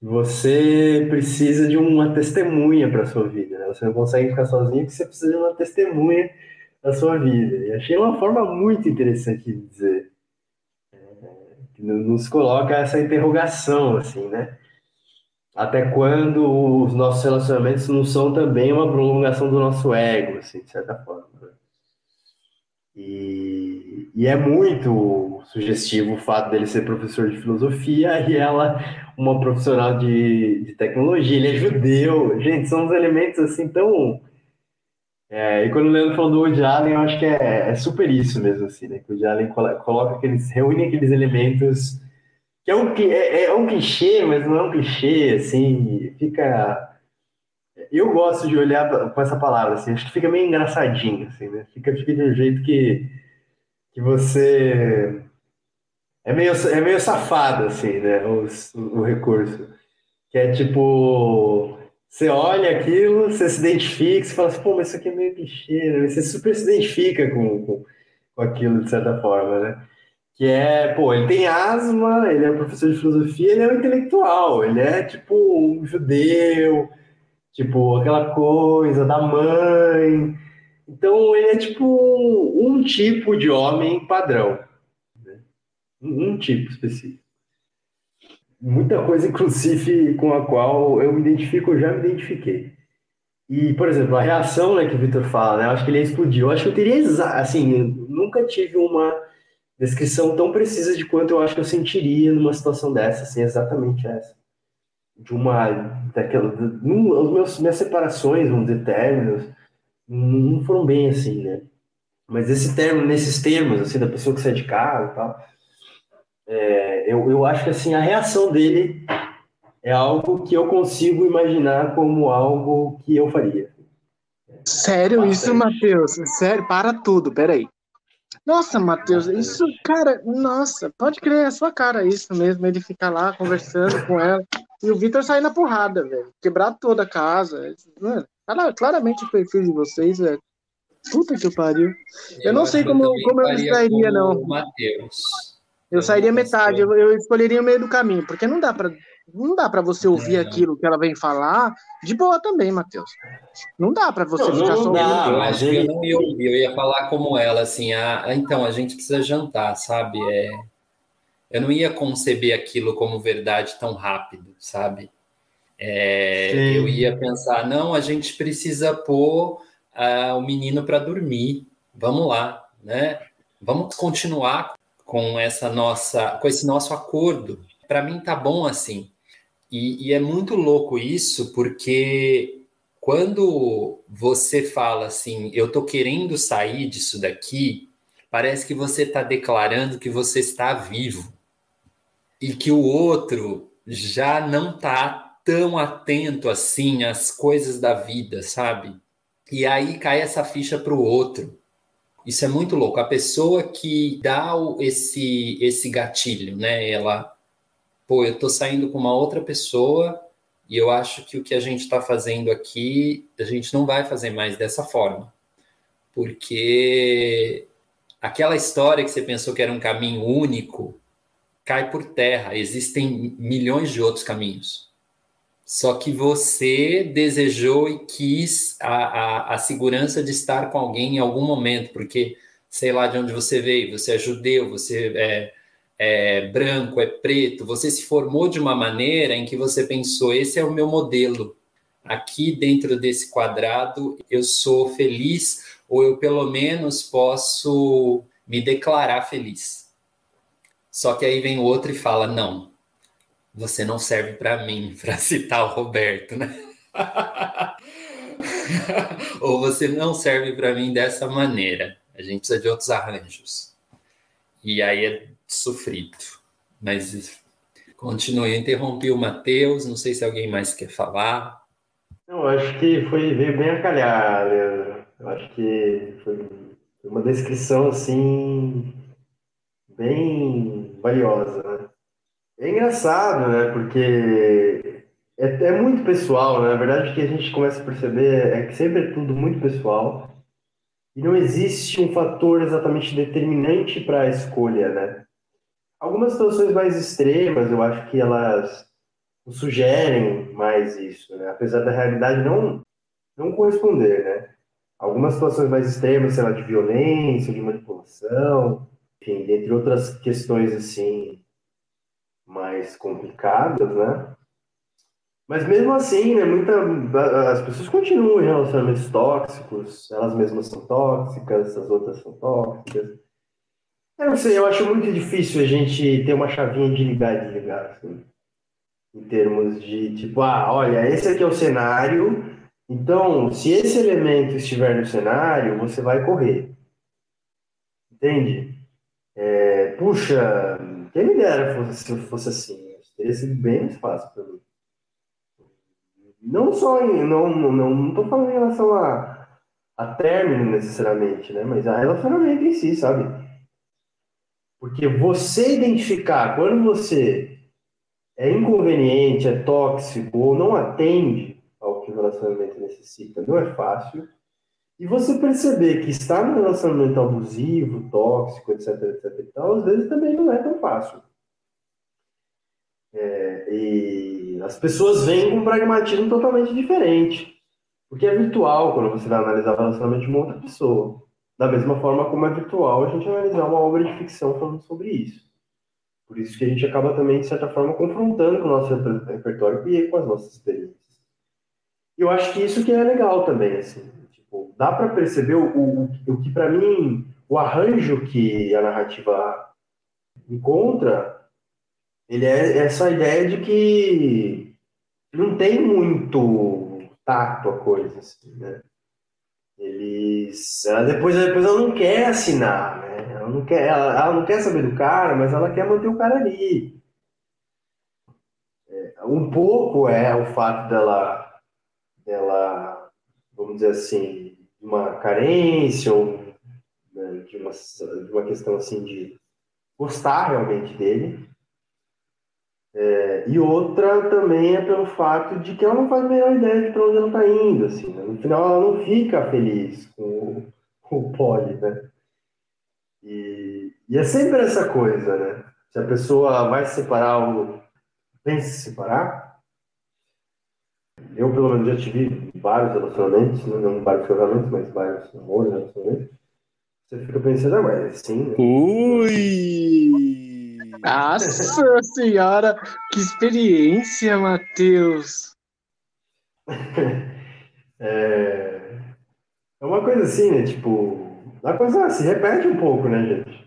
Você precisa de uma testemunha para sua vida, né? Você não consegue ficar sozinho porque você precisa de uma testemunha da sua vida. E achei uma forma muito interessante de dizer. É, que nos coloca essa interrogação, assim, né? Até quando os nossos relacionamentos não são também uma prolongação do nosso ego, assim, de certa forma. Né? E, e, é muito sugestivo o fato dele ser professor de filosofia e ela uma profissional de, de tecnologia. Ele é judeu. Gente, são uns elementos assim tão. É, e quando o Leandro falou do Woody Allen, eu acho que é, é super isso mesmo, assim, né? Que o Woody Allen coloca aqueles, reúne aqueles elementos que é um, é, é um clichê, mas não é um clichê, assim, fica... Eu gosto de olhar com essa palavra, assim, acho que fica meio engraçadinho, assim, né? Fica, fica de um jeito que, que você... É meio, é meio safado, assim, né, o, o recurso. Que é tipo... Você olha aquilo, você se identifica, você fala assim, pô, mas isso aqui é meio clichê, né? Você super se identifica com, com, com aquilo, de certa forma, né? Que é, pô, ele tem asma, ele é professor de filosofia, ele é um intelectual, ele é tipo um judeu, tipo aquela coisa da mãe. Então ele é tipo um, tipo de homem padrão, né? um, tipo específico. Muita coisa, inclusive, com a qual eu me identifico, eu já me identifiquei. E, por exemplo, a reação né, que o Victor fala, né, eu acho que ele ia explodir. Eu acho que eu teria, assim, eu nunca tive uma descrição tão precisa de quanto eu acho que eu sentiria numa situação dessa, assim, exatamente essa. De uma, daquela, num, os meus, minhas separações, vamos dizer, términos, não foram bem assim, né? Mas esse termo, nesses termos, assim, da pessoa que sai de casa e tal, é, eu, eu acho que, assim, a reação dele é algo que eu consigo imaginar como algo que eu faria. Sério isso, Matheus? Sério, para tudo, peraí. Nossa, Matheus, isso, cara, nossa, pode crer, é sua cara isso mesmo, ele ficar lá conversando com ela e o Vitor sair na porrada, velho, quebrar toda a casa. Mano, claramente o perfil de vocês, velho. Puta que pariu. Eu, eu não sei como, eu como eu sairia, não. Matheus. Eu, eu sairia metade, eu, eu escolheria o meio do caminho, porque não dá para não dá para você ouvir é. aquilo que ela vem falar de boa também, Matheus. Não dá para você não, ficar não só dá, Eu acho que eu não ia ouvir, eu ia falar como ela, assim, ah, então, a gente precisa jantar, sabe? É... Eu não ia conceber aquilo como verdade tão rápido, sabe? É... eu ia pensar, não, a gente precisa pôr uh, o menino para dormir, vamos lá, né? Vamos continuar com essa nossa, com esse nosso acordo. Para mim tá bom assim. E, e é muito louco isso, porque quando você fala assim, eu tô querendo sair disso daqui, parece que você está declarando que você está vivo e que o outro já não está tão atento assim às coisas da vida, sabe? E aí cai essa ficha para o outro. Isso é muito louco. A pessoa que dá esse esse gatilho, né? Ela pô, eu tô saindo com uma outra pessoa e eu acho que o que a gente está fazendo aqui, a gente não vai fazer mais dessa forma. Porque aquela história que você pensou que era um caminho único cai por terra. Existem milhões de outros caminhos. Só que você desejou e quis a, a, a segurança de estar com alguém em algum momento, porque sei lá de onde você veio, você é judeu, você é é branco, é preto, você se formou de uma maneira em que você pensou: esse é o meu modelo. Aqui dentro desse quadrado eu sou feliz, ou eu pelo menos posso me declarar feliz. Só que aí vem o outro e fala: não, você não serve para mim, para citar o Roberto, né? ou você não serve para mim dessa maneira. A gente precisa de outros arranjos. E aí é sofrido. Mas continue. Eu interrompi o Matheus, não sei se alguém mais quer falar. Eu acho que foi, veio bem a calhar, Leandro. Eu acho que foi uma descrição assim bem valiosa, né? É engraçado, né? Porque é, é muito pessoal, né? Na verdade, que a gente começa a perceber é que sempre é tudo muito pessoal e não existe um fator exatamente determinante para a escolha, né? Algumas situações mais extremas, eu acho que elas sugerem mais isso, né? Apesar da realidade não não corresponder, né? Algumas situações mais extremas, sei lá, de violência, de manipulação, enfim, entre outras questões assim mais complicadas, né? Mas mesmo assim, né, muita, as pessoas continuam em relacionamentos tóxicos, elas mesmas são tóxicas, as outras são tóxicas. Eu não sei, eu acho muito difícil a gente ter uma chavinha de ligar e desligar, assim, em termos de tipo, ah, olha, esse aqui é o cenário, então, se esse elemento estiver no cenário, você vai correr. Entende? É, puxa, quem me dera fosse, se fosse assim, teria sido bem mais fácil para mim. Não só em, não, não, não, estou falando em relação a, a término necessariamente, né? Mas a relacionamento em si, sabe? Porque você identificar quando você é inconveniente, é tóxico ou não atende ao que o relacionamento necessita, não é fácil. E você perceber que está no relacionamento abusivo, tóxico, etc, etc e tal, às vezes também não é tão fácil. É, e as pessoas vêm com um pragmatismo totalmente diferente. Porque é virtual quando você vai analisar o relacionamento de uma outra pessoa. Da mesma forma como é virtual a gente analisar uma obra de ficção falando sobre isso. Por isso que a gente acaba também, de certa forma, confrontando com o nosso repertório e com as nossas experiências. E eu acho que isso que é legal também, assim. Tipo, dá para perceber o, o, o que, para mim, o arranjo que a narrativa encontra ele é essa ideia de que não tem muito tato a coisa, assim, né? Eles, ela depois, depois ela não quer assinar, né? Ela não quer, ela, ela não quer saber do cara, mas ela quer manter o cara ali. É, um pouco é o fato dela, dela, vamos dizer assim, uma carência ou né, de, uma, de uma questão assim de gostar realmente dele é, e outra também é pelo fato de que ela não faz a melhor ideia de para onde ela está indo. Assim, né? No final, ela não fica feliz com, com o Polly, né? E, e, é sempre essa coisa, né? Se a pessoa vai se separar ou pensa se separar, eu pelo menos já tive vários relacionamentos, né? não vários casamentos, mas vários namoros, relacionamentos. Você fica pensando, ah, mas sim. Né? Ui! Nossa senhora, que experiência, Matheus! É... é uma coisa assim, né? Tipo, a coisa se repete um pouco, né, gente?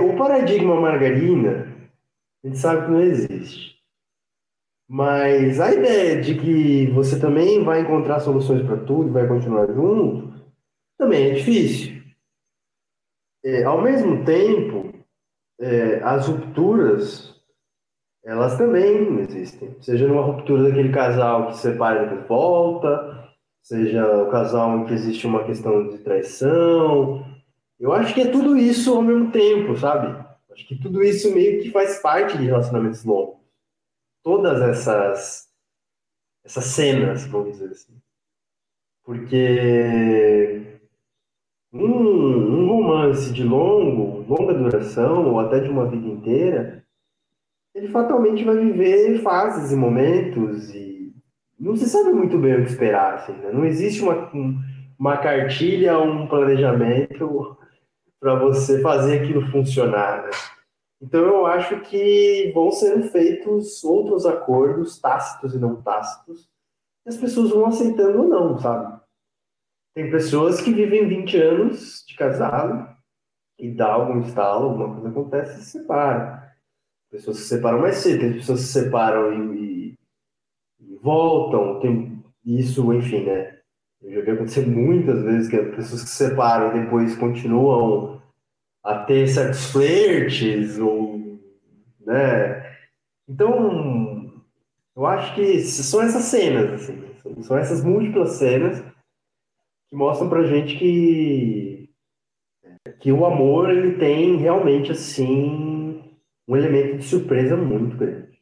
O paradigma margarina, a gente sabe que não existe. Mas a ideia de que você também vai encontrar soluções para tudo vai continuar junto, também é difícil. É, ao mesmo tempo, é, as rupturas, elas também existem. Seja numa ruptura daquele casal que se separa e volta, seja o casal em que existe uma questão de traição. Eu acho que é tudo isso ao mesmo tempo, sabe? Acho que tudo isso meio que faz parte de relacionamentos longos. Todas essas essas cenas, vamos dizer assim. Porque um, um romance de longo, longa duração, ou até de uma vida inteira, ele fatalmente vai viver fases e momentos e não se sabe muito bem o que esperar. Assim, né? Não existe uma, uma cartilha, um planejamento para você fazer aquilo funcionar. Né? Então eu acho que vão sendo feitos outros acordos, tácitos e não tácitos, e as pessoas vão aceitando ou não, sabe? Tem pessoas que vivem 20 anos de casado e dá algum estalo, alguma coisa acontece e se separam. Pessoas se separam mais cedo, tem pessoas que se separam e, e, e voltam. Tem isso, enfim, né? Eu já vi acontecer muitas vezes que pessoas que se separam e depois continuam a ter certos flertes, ou, né? Então, eu acho que são essas cenas, assim, são essas múltiplas cenas que mostram pra gente que que o amor ele tem realmente assim um elemento de surpresa muito grande.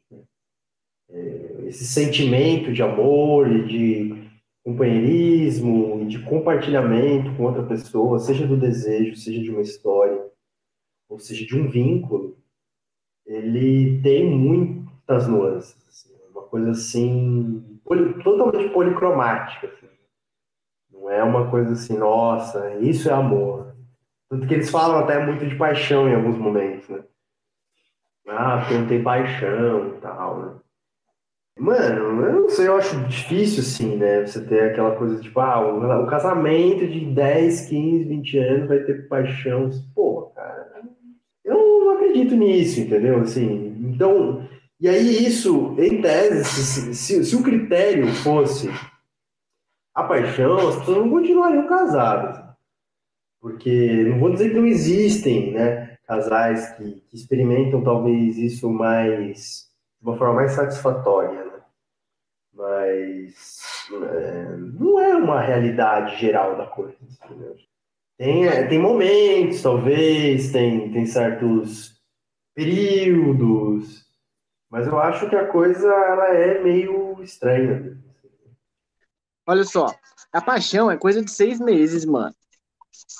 É, esse sentimento de amor e de companheirismo, de compartilhamento com outra pessoa, seja do desejo, seja de uma história, ou seja de um vínculo, ele tem muitas nuances. Assim, uma coisa assim, totalmente policromática. Assim. Não é uma coisa assim, nossa, isso é amor. Tanto que eles falam até muito de paixão em alguns momentos, né? Ah, porque não tem paixão e tal, né? Mano, eu não sei, eu acho difícil, assim, né? Você ter aquela coisa tipo, ah, o, casamento de 10, 15, 20 anos vai ter paixão. Pô, cara, eu não acredito nisso, entendeu? Assim, então, e aí isso, em tese, se, se, se o critério fosse a paixão, as pessoas não continuariam casadas. Porque não vou dizer que não existem, né? Casais que, que experimentam talvez isso mais de uma forma mais satisfatória, né? Mas é, não é uma realidade geral da coisa. Entendeu? Tem, é, tem momentos, talvez, tem, tem certos períodos, mas eu acho que a coisa ela é meio estranha. Olha só, a paixão é coisa de seis meses, mano.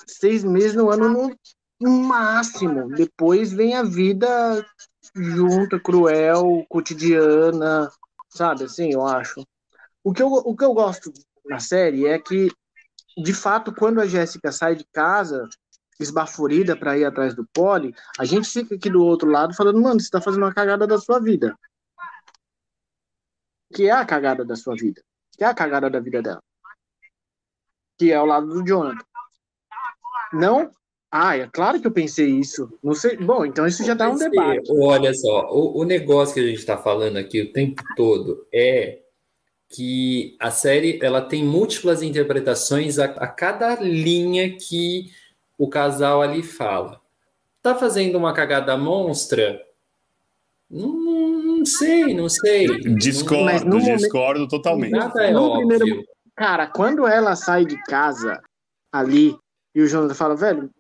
Seis meses no ano no, máximo. Depois vem a vida junta, cruel, cotidiana, sabe? Assim, eu acho. O que eu, o que eu gosto na série é que, de fato, quando a Jéssica sai de casa, esbaforida para ir atrás do Poli, a gente fica aqui do outro lado falando, mano, você tá fazendo uma cagada da sua vida. Que é a cagada da sua vida. Que é a cagada da vida dela. Que é ao lado do Jonathan. Não ah, é claro que eu pensei isso. Não sei. Bom, então isso já dá um debate. Olha só, o, o negócio que a gente está falando aqui o tempo todo é que a série ela tem múltiplas interpretações a, a cada linha que o casal ali fala. Tá fazendo uma cagada monstra? Não, não sei, não sei. Discordo, discordo totalmente. Nada é no óbvio. Primeiro, cara, quando ela sai de casa ali e o Jonathan fala, velho,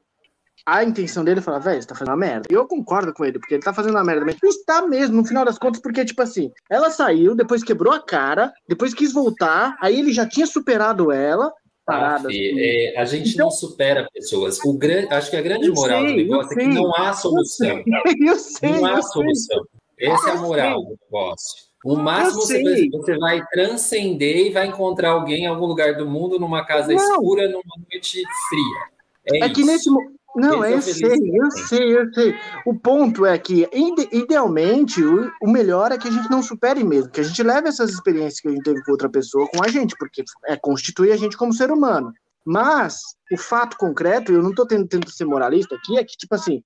a intenção dele é falar, velho, você tá fazendo uma merda. E eu concordo com ele, porque ele tá fazendo uma merda. Mas está mesmo, no final das contas, porque, tipo assim, ela saiu, depois quebrou a cara, depois quis voltar, aí ele já tinha superado ela. Parada, ah, é, a gente então, não supera pessoas. O gran... Acho que a grande moral sei, do negócio é que não há solução. Eu sei, não há solução. Essa é a moral do negócio. O máximo você, você, vai transcender e vai encontrar alguém em algum lugar do mundo, numa casa não. escura, numa noite fria. É, é que nesse, não, eu sei, eu sei, eu sei. O ponto é que, idealmente, o, melhor é que a gente não supere mesmo, que a gente leve essas experiências que a gente teve com outra pessoa com a gente, porque é, constitui a gente como ser humano. Mas o fato concreto, eu não estou tentando ser moralista aqui, é que, tipo assim,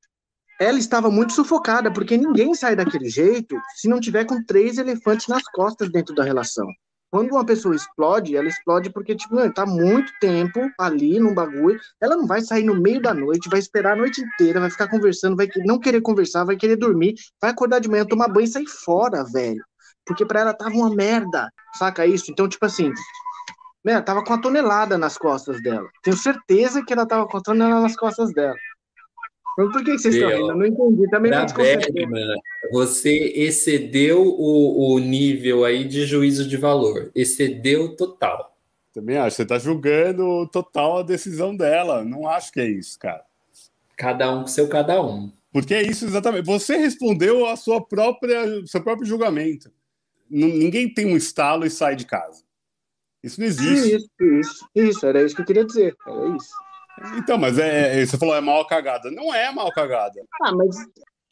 ela estava muito sufocada, porque ninguém sai daquele jeito se não tiver com três elefantes nas costas dentro da relação quando uma pessoa explode, ela explode porque, tipo, não, tá muito tempo ali num bagulho, ela não vai sair no meio da noite, vai esperar a noite inteira, vai ficar conversando, vai não querer conversar, vai querer dormir, vai acordar de manhã, tomar banho e sair fora, velho. Porque pra ela tava uma merda, saca isso? Então, tipo assim, né, tava com uma tonelada nas costas dela. Tenho certeza que ela tava com a tonelada nas costas dela. Mas por que, vocês estão rindo? Eu não entendi. Também Na Bergman, você excedeu o, o nível aí de juízo de valor. Excedeu total. Também acho. Você está julgando total a decisão dela. Não acho que é isso, cara. Cada um com seu cada um. Porque é isso exatamente. Você respondeu a sua própria, seu próprio julgamento. Ninguém tem um estalo e sai de casa. Isso não existe. Isso, isso, isso. Era isso que eu queria dizer. Era isso. Então, mas é, é, você falou é mal cagada. Não é mal cagada. Ah, mas.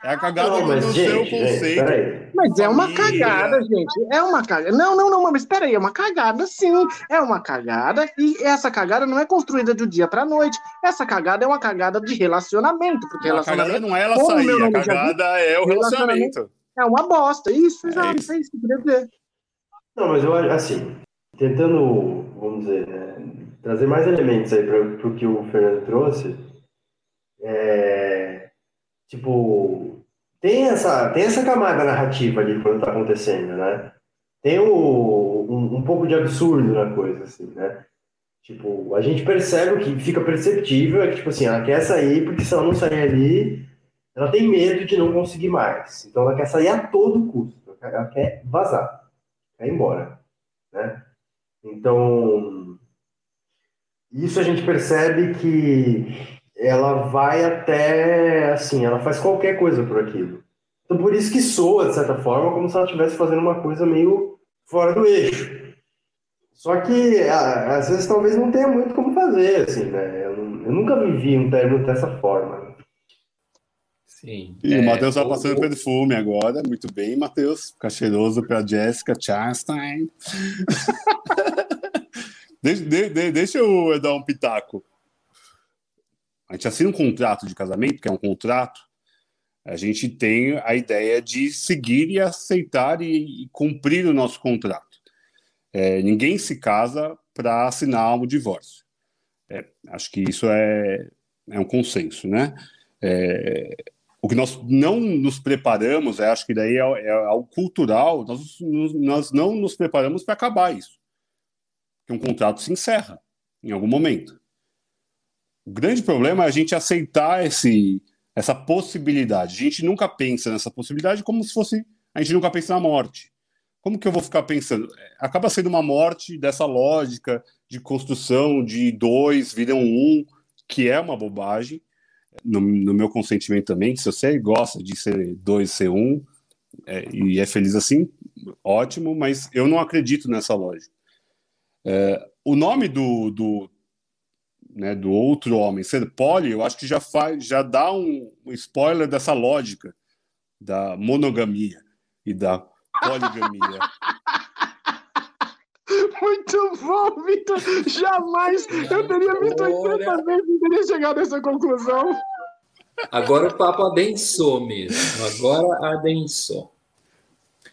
É a cagada não, mas, no gente, seu conceito. Gente, mas é uma cagada, gente. É uma cagada. Não, não, não, mas espera aí, é uma cagada, sim. É uma cagada. E essa cagada não é construída de um dia pra noite. Essa cagada é uma cagada de relacionamento. Porque a relacionamento. cagada não é ela sair, a cagada é o relacionamento. É uma bosta. Isso, é exato. Isso. É isso que eu queria dizer. Não, mas eu acho assim, tentando, vamos dizer, né, trazer mais elementos aí para o que o Fernando trouxe, é, tipo, tem essa, tem essa camada narrativa ali quando está acontecendo, né? tem o, um, um pouco de absurdo na coisa, assim, né? Tipo, a gente percebe o que fica perceptível é que, tipo assim, ela quer sair porque se ela não sair ali, ela tem medo de não conseguir mais. Então ela quer sair a todo custo. Ela quer vazar, quer ir embora, né? Então, isso a gente percebe que ela vai até, assim, ela faz qualquer coisa por aquilo. Então por isso que soa, de certa forma, como se ela estivesse fazendo uma coisa meio fora do eixo. Só que às vezes talvez não tenha muito como fazer, assim, né? Eu, eu nunca vivi um término dessa forma. Sim. E é, o Matheus tá passando perfume agora, muito bem, Matheus. Fica cheiroso para Jessica Chastain. deixa, de, deixa eu dar um pitaco. A gente assina um contrato de casamento, que é um contrato, a gente tem a ideia de seguir e aceitar e, e cumprir o nosso contrato. É, ninguém se casa para assinar um divórcio. É, acho que isso é, é um consenso, né? É, o que nós não nos preparamos, é, acho que daí é, é algo cultural, nós, nós não nos preparamos para acabar isso. Que um contrato se encerra em algum momento. O grande problema é a gente aceitar esse, essa possibilidade. A gente nunca pensa nessa possibilidade como se fosse. A gente nunca pensa na morte. Como que eu vou ficar pensando? Acaba sendo uma morte dessa lógica de construção de dois viram um, que é uma bobagem. No, no meu consentimento também, se você gosta de ser dois, ser um, é, e é feliz assim, ótimo, mas eu não acredito nessa lógica. É, o nome do, do, né, do outro homem ser poli, eu acho que já faz, já dá um, um spoiler dessa lógica da monogamia e da poligamia. Muito bom, Vitor. Jamais eu teria visto 80 vezes e teria chegado a essa conclusão. Agora o papo adensou mesmo. Agora adensou.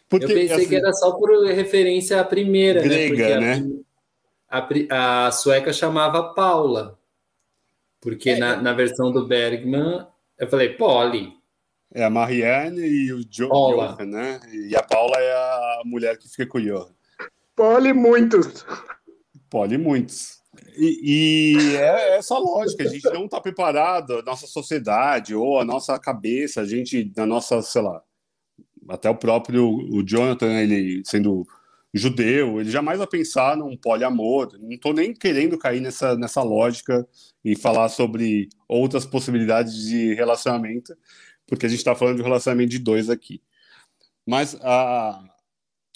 Porque, eu pensei assim, que era só por referência à primeira, né? grega, né? A, a sueca chamava Paula. Porque é, na, na versão do Bergman, eu falei, Polly. É a Marianne e o jo Johan, né? E a Paula é a mulher que fica com o Johan. Polly muitos. Polly muitos. E, e é essa lógica, a gente não está preparado, a nossa sociedade ou a nossa cabeça, a gente, na nossa, sei lá, até o próprio o Jonathan, ele sendo judeu, ele jamais vai pensar num poliamor. Não estou nem querendo cair nessa, nessa lógica e falar sobre outras possibilidades de relacionamento, porque a gente está falando de um relacionamento de dois aqui. Mas a,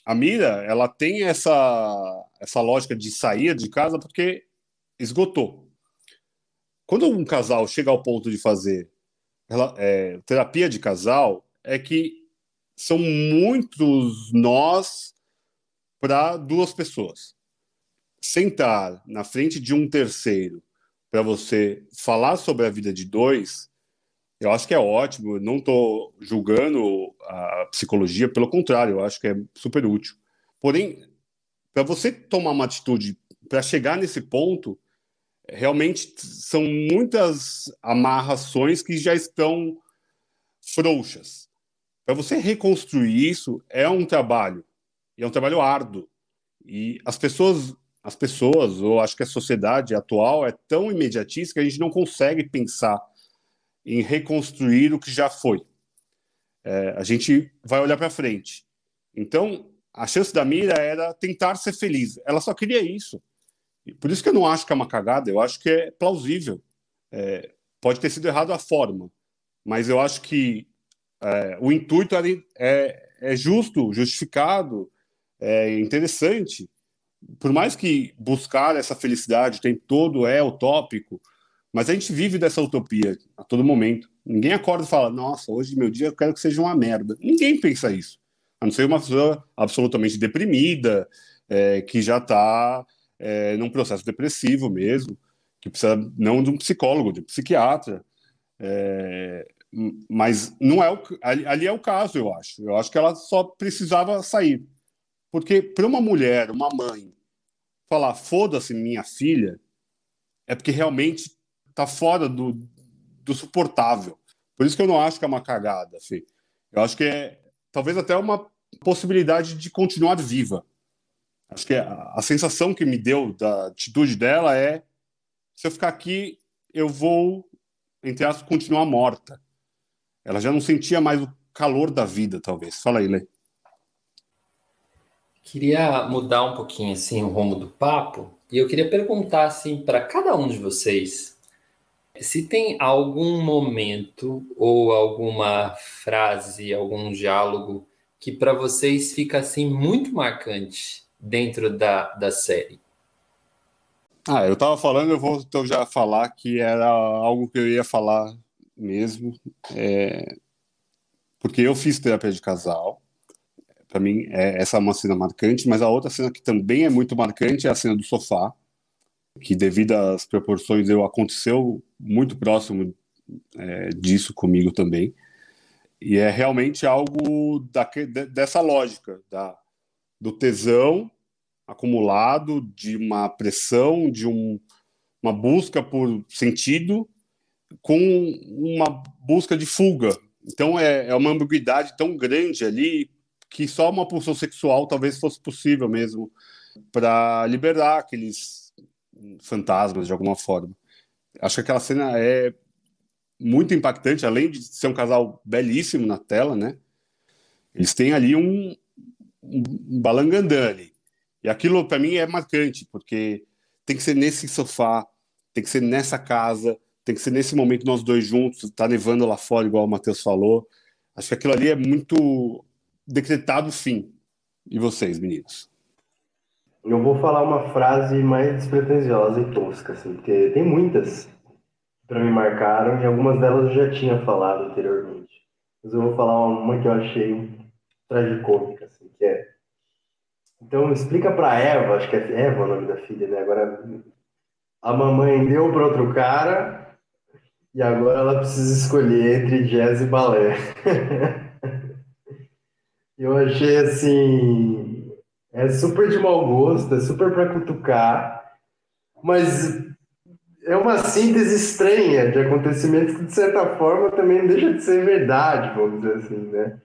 a Mira, ela tem essa, essa lógica de sair de casa porque esgotou. Quando um casal chega ao ponto de fazer é, terapia de casal, é que são muitos nós para duas pessoas. Sentar na frente de um terceiro para você falar sobre a vida de dois, eu acho que é ótimo. Eu não estou julgando a psicologia, pelo contrário, eu acho que é super útil. Porém, para você tomar uma atitude para chegar nesse ponto, realmente são muitas amarrações que já estão frouxas. Para você reconstruir isso é um trabalho. E é um trabalho árduo. E as pessoas, as pessoas, ou acho que a sociedade atual é tão imediatista que a gente não consegue pensar em reconstruir o que já foi. É, a gente vai olhar para frente. Então, a chance da Mira era tentar ser feliz. Ela só queria isso. Por isso que eu não acho que é uma cagada, eu acho que é plausível. É, pode ter sido errado a forma, mas eu acho que é, o intuito é, é justo, justificado, é interessante. Por mais que buscar essa felicidade o tempo todo é utópico, mas a gente vive dessa utopia a todo momento. Ninguém acorda e fala, nossa, hoje meu dia eu quero que seja uma merda. Ninguém pensa isso. A não ser uma pessoa absolutamente deprimida, é, que já está é, num processo depressivo mesmo, que precisa não de um psicólogo, de um psiquiatra. É, mas não é o, ali, é o caso, eu acho. Eu acho que ela só precisava sair. Porque para uma mulher, uma mãe, falar foda-se minha filha, é porque realmente está fora do, do suportável. Por isso que eu não acho que é uma cagada, Fê. Eu acho que é talvez até uma possibilidade de continuar viva. Acho que a, a sensação que me deu da atitude dela é: se eu ficar aqui, eu vou, entre aspas, continuar morta. Ela já não sentia mais o calor da vida, talvez. Fala aí, Lê. Queria mudar um pouquinho assim o rumo do papo e eu queria perguntar assim para cada um de vocês se tem algum momento ou alguma frase, algum diálogo que para vocês fica assim muito marcante dentro da, da série. Ah, eu estava falando, eu vou então já falar que era algo que eu ia falar mesmo, é... porque eu fiz terapia de casal. Para mim, é, essa é uma cena marcante, mas a outra cena que também é muito marcante é a cena do sofá, que devido às proporções eu aconteceu muito próximo é, disso comigo também. E é realmente algo da, dessa lógica da, do tesão acumulado, de uma pressão, de um, uma busca por sentido, com uma busca de fuga. Então é, é uma ambiguidade tão grande ali que só uma pulsão sexual talvez fosse possível mesmo para liberar aqueles fantasmas de alguma forma. Acho que aquela cena é muito impactante, além de ser um casal belíssimo na tela, né? Eles têm ali um, um balangandã ali. E aquilo para mim é marcante, porque tem que ser nesse sofá, tem que ser nessa casa, tem que ser nesse momento nós dois juntos, tá nevando lá fora, igual o Matheus falou. Acho que aquilo ali é muito decretado fim. E vocês, meninos? Eu vou falar uma frase mais despretensiosa e tosca, assim, porque tem muitas para me marcaram e algumas delas eu já tinha falado anteriormente. Mas eu vou falar uma que eu achei tragicômica, assim, que é. Então, explica para Eva, acho que é Eva o nome da filha, né? Agora, a mamãe deu para outro cara e agora ela precisa escolher entre jazz e balé. eu achei assim é super de mau gosto, é super para cutucar, mas é uma síntese estranha de acontecimentos que, de certa forma, também deixa de ser verdade, vamos dizer assim, né?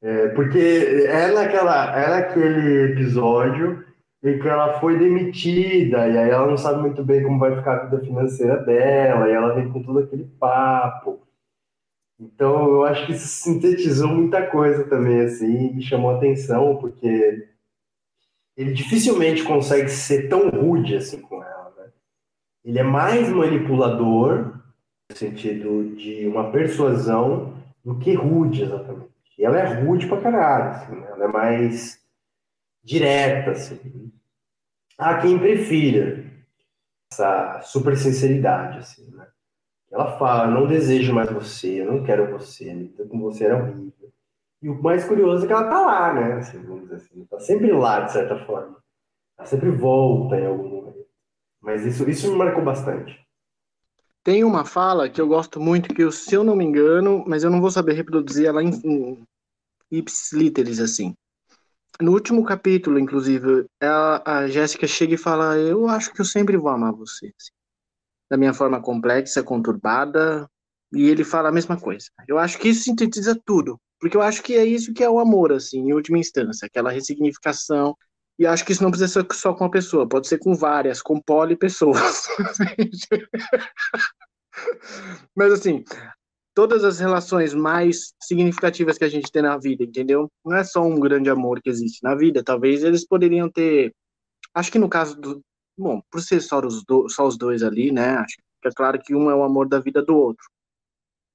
É, porque é naquela, é naquele episódio em que ela foi demitida, e aí ela não sabe muito bem como vai ficar a vida financeira dela, e ela vem com todo aquele papo. Então, eu acho que isso sintetizou muita coisa também, assim, e chamou atenção, porque ele dificilmente consegue ser tão rude assim com ela. Né? Ele é mais manipulador, no sentido de uma persuasão, do que rude, exatamente. E ela é rude pra caralho, assim, né? ela é mais direta, assim. Há quem prefira essa super sinceridade, assim, né? Ela fala, não desejo mais você, eu não quero você, com você era horrível. E o mais curioso é que ela tá lá, né? Assim, vamos dizer assim, tá sempre lá, de certa forma. Ela sempre volta em algum momento. Mas isso, isso me marcou bastante. Tem uma fala que eu gosto muito, que eu, se eu não me engano, mas eu não vou saber reproduzir ela em, em ipsis literis, assim. No último capítulo, inclusive, ela, a Jéssica chega e fala: Eu acho que eu sempre vou amar você. Assim. Da minha forma complexa, conturbada. E ele fala a mesma coisa. Eu acho que isso sintetiza tudo. Porque eu acho que é isso que é o amor, assim, em última instância, aquela ressignificação. E acho que isso não precisa ser só com uma pessoa, pode ser com várias, com poli pessoas. Mas assim, todas as relações mais significativas que a gente tem na vida, entendeu? Não é só um grande amor que existe na vida, talvez eles poderiam ter. Acho que no caso do. Bom, por ser só os, do... só os dois ali, né? Acho que é claro que um é o amor da vida do outro.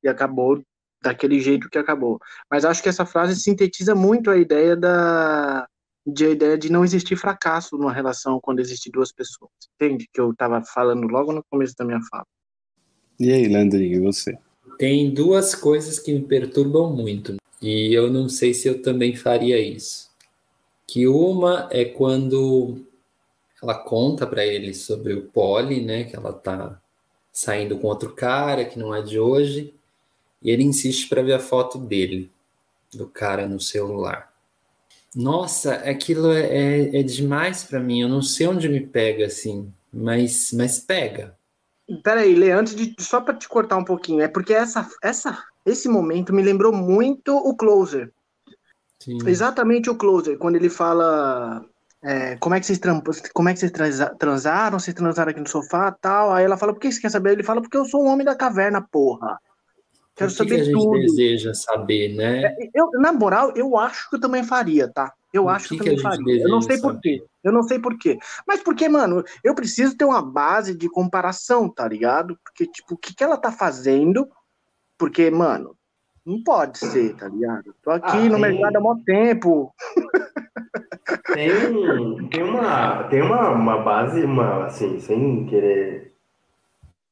E acabou daquele jeito que acabou. Mas acho que essa frase sintetiza muito a ideia da de a ideia de não existir fracasso numa relação quando existem duas pessoas. Entende? Que eu estava falando logo no começo da minha fala. E aí, Landry, e você? Tem duas coisas que me perturbam muito. E eu não sei se eu também faria isso. Que uma é quando ela conta para ele sobre o Polly, né? Que ela tá saindo com outro cara que não é de hoje. E ele insiste para ver a foto dele, do cara no celular. Nossa, aquilo é, é, é demais para mim. Eu não sei onde me pega assim, mas, mas pega. Peraí, Lê, antes de só para te cortar um pouquinho, é porque essa, essa, esse momento me lembrou muito o Closer. Sim. Exatamente o closer, quando ele fala é, como é que vocês, como é que vocês transaram, vocês transaram aqui no sofá tal. Aí ela fala, por que você quer saber? Ele fala, porque eu sou um homem da caverna, porra. Quero que saber que a gente tudo. deseja saber, né? É, eu, na moral, eu acho que eu também faria, tá? Eu o acho que, que eu também faria. Eu não sei por quê. Eu não sei por quê. Mas porque, mano, eu preciso ter uma base de comparação, tá ligado? Porque, tipo, o que, que ela tá fazendo? Porque, mano, não pode ser, tá ligado? Tô aqui ah, no tem... mercado há muito tempo. Tem, tem, uma, tem uma, uma base, uma, assim, sem querer,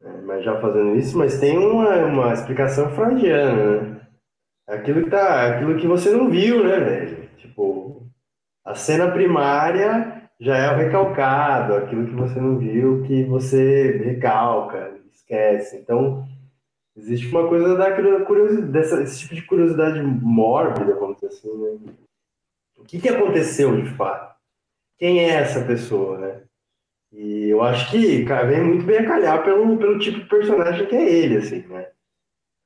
é, mas já fazendo isso, mas tem uma, uma explicação freudiana, né? Aquilo que, tá, aquilo que você não viu, né, velho? Tipo, a cena primária já é o recalcado, aquilo que você não viu, que você recalca, esquece. Então, Existe uma coisa da curiosidade, dessa, esse tipo de curiosidade mórbida, vamos dizer assim, né? O que, que aconteceu de fato? Quem é essa pessoa, né? E eu acho que vem muito bem a calhar pelo, pelo tipo de personagem que é ele, assim, né?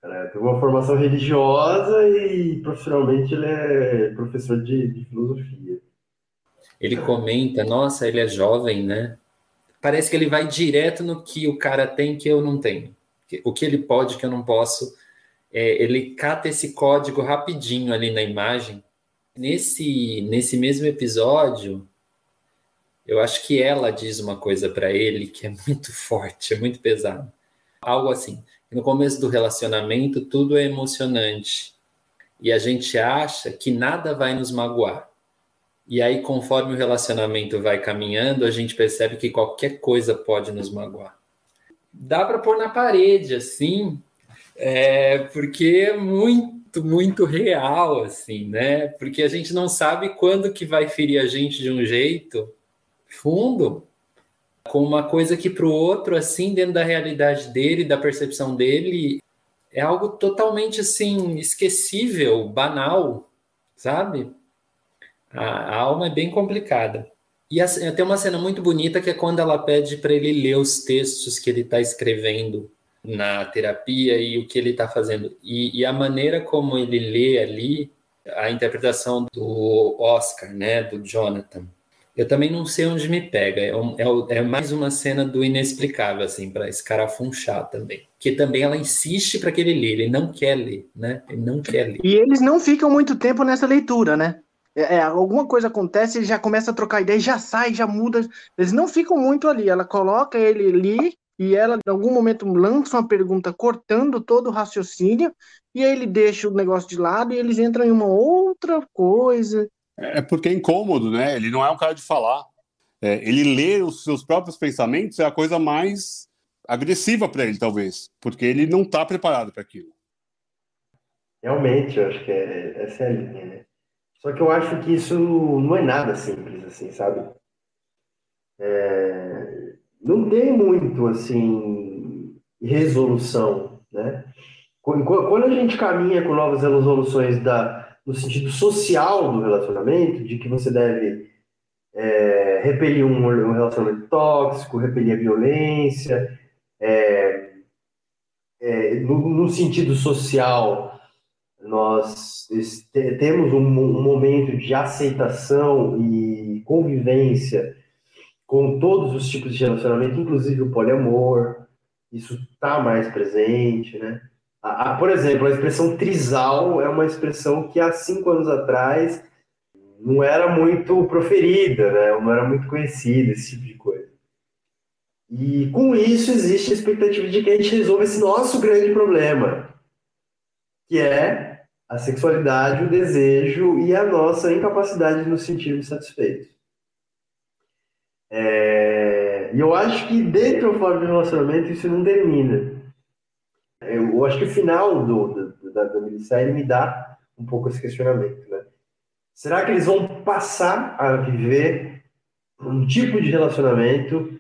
Cara, tem uma formação religiosa e profissionalmente ele é professor de, de filosofia. Ele comenta, nossa, ele é jovem, né? Parece que ele vai direto no que o cara tem que eu não tenho o que ele pode, que eu não posso. É, ele cata esse código rapidinho ali na imagem. Nesse, nesse mesmo episódio, eu acho que ela diz uma coisa para ele que é muito forte, é muito pesado. Algo assim. No começo do relacionamento, tudo é emocionante. E a gente acha que nada vai nos magoar. E aí, conforme o relacionamento vai caminhando, a gente percebe que qualquer coisa pode nos magoar dá para pôr na parede, assim, é, porque é muito, muito real, assim, né? Porque a gente não sabe quando que vai ferir a gente de um jeito fundo, com uma coisa que para o outro, assim, dentro da realidade dele, da percepção dele, é algo totalmente, assim, esquecível, banal, sabe? A, a alma é bem complicada. E tem uma cena muito bonita que é quando ela pede para ele ler os textos que ele está escrevendo na terapia e o que ele está fazendo. E, e, a maneira como ele lê ali, a interpretação do Oscar, né, do Jonathan, eu também não sei onde me pega. É, um, é, é mais uma cena do inexplicável, assim, para escarafunchar também. Que também ela insiste para que ele lê, ele não quer ler, né? Ele não quer ler. E eles não ficam muito tempo nessa leitura, né? É, é, alguma coisa acontece, ele já começa a trocar ideia, já sai, já muda. Eles não ficam muito ali. Ela coloca ele ali e ela, em algum momento, lança uma pergunta cortando todo o raciocínio, e aí ele deixa o negócio de lado e eles entram em uma outra coisa. É porque é incômodo, né? Ele não é um cara de falar. É, ele lê os seus próprios pensamentos é a coisa mais agressiva para ele, talvez, porque ele não está preparado para aquilo. Realmente, eu acho que é, essa é a linha, né? Só que eu acho que isso não é nada simples, assim, sabe? É, não tem muito, assim, resolução, né? Quando a gente caminha com novas resoluções da, no sentido social do relacionamento, de que você deve é, repelir um, um, relacionamento tóxico, repelir a violência, é, é, no, no, sentido social, nós temos um, momento de aceitação e convivência com todos os tipos de relacionamento, inclusive o poliamor, isso está mais presente, né? A, a, por exemplo, a expressão trisal é uma expressão que há cinco anos atrás não era muito proferida, né? não era muito conhecida, esse tipo de coisa. E com isso existe a expectativa de que a gente resolva esse nosso grande problema, que é a sexualidade, o desejo e a nossa incapacidade de nos sentirmos satisfeitos. É... E eu acho que dentro ou fora do relacionamento isso não termina. Eu acho que o final do, do, da, da minissérie me dá um pouco esse questionamento. Né? Será que eles vão passar a viver um tipo de relacionamento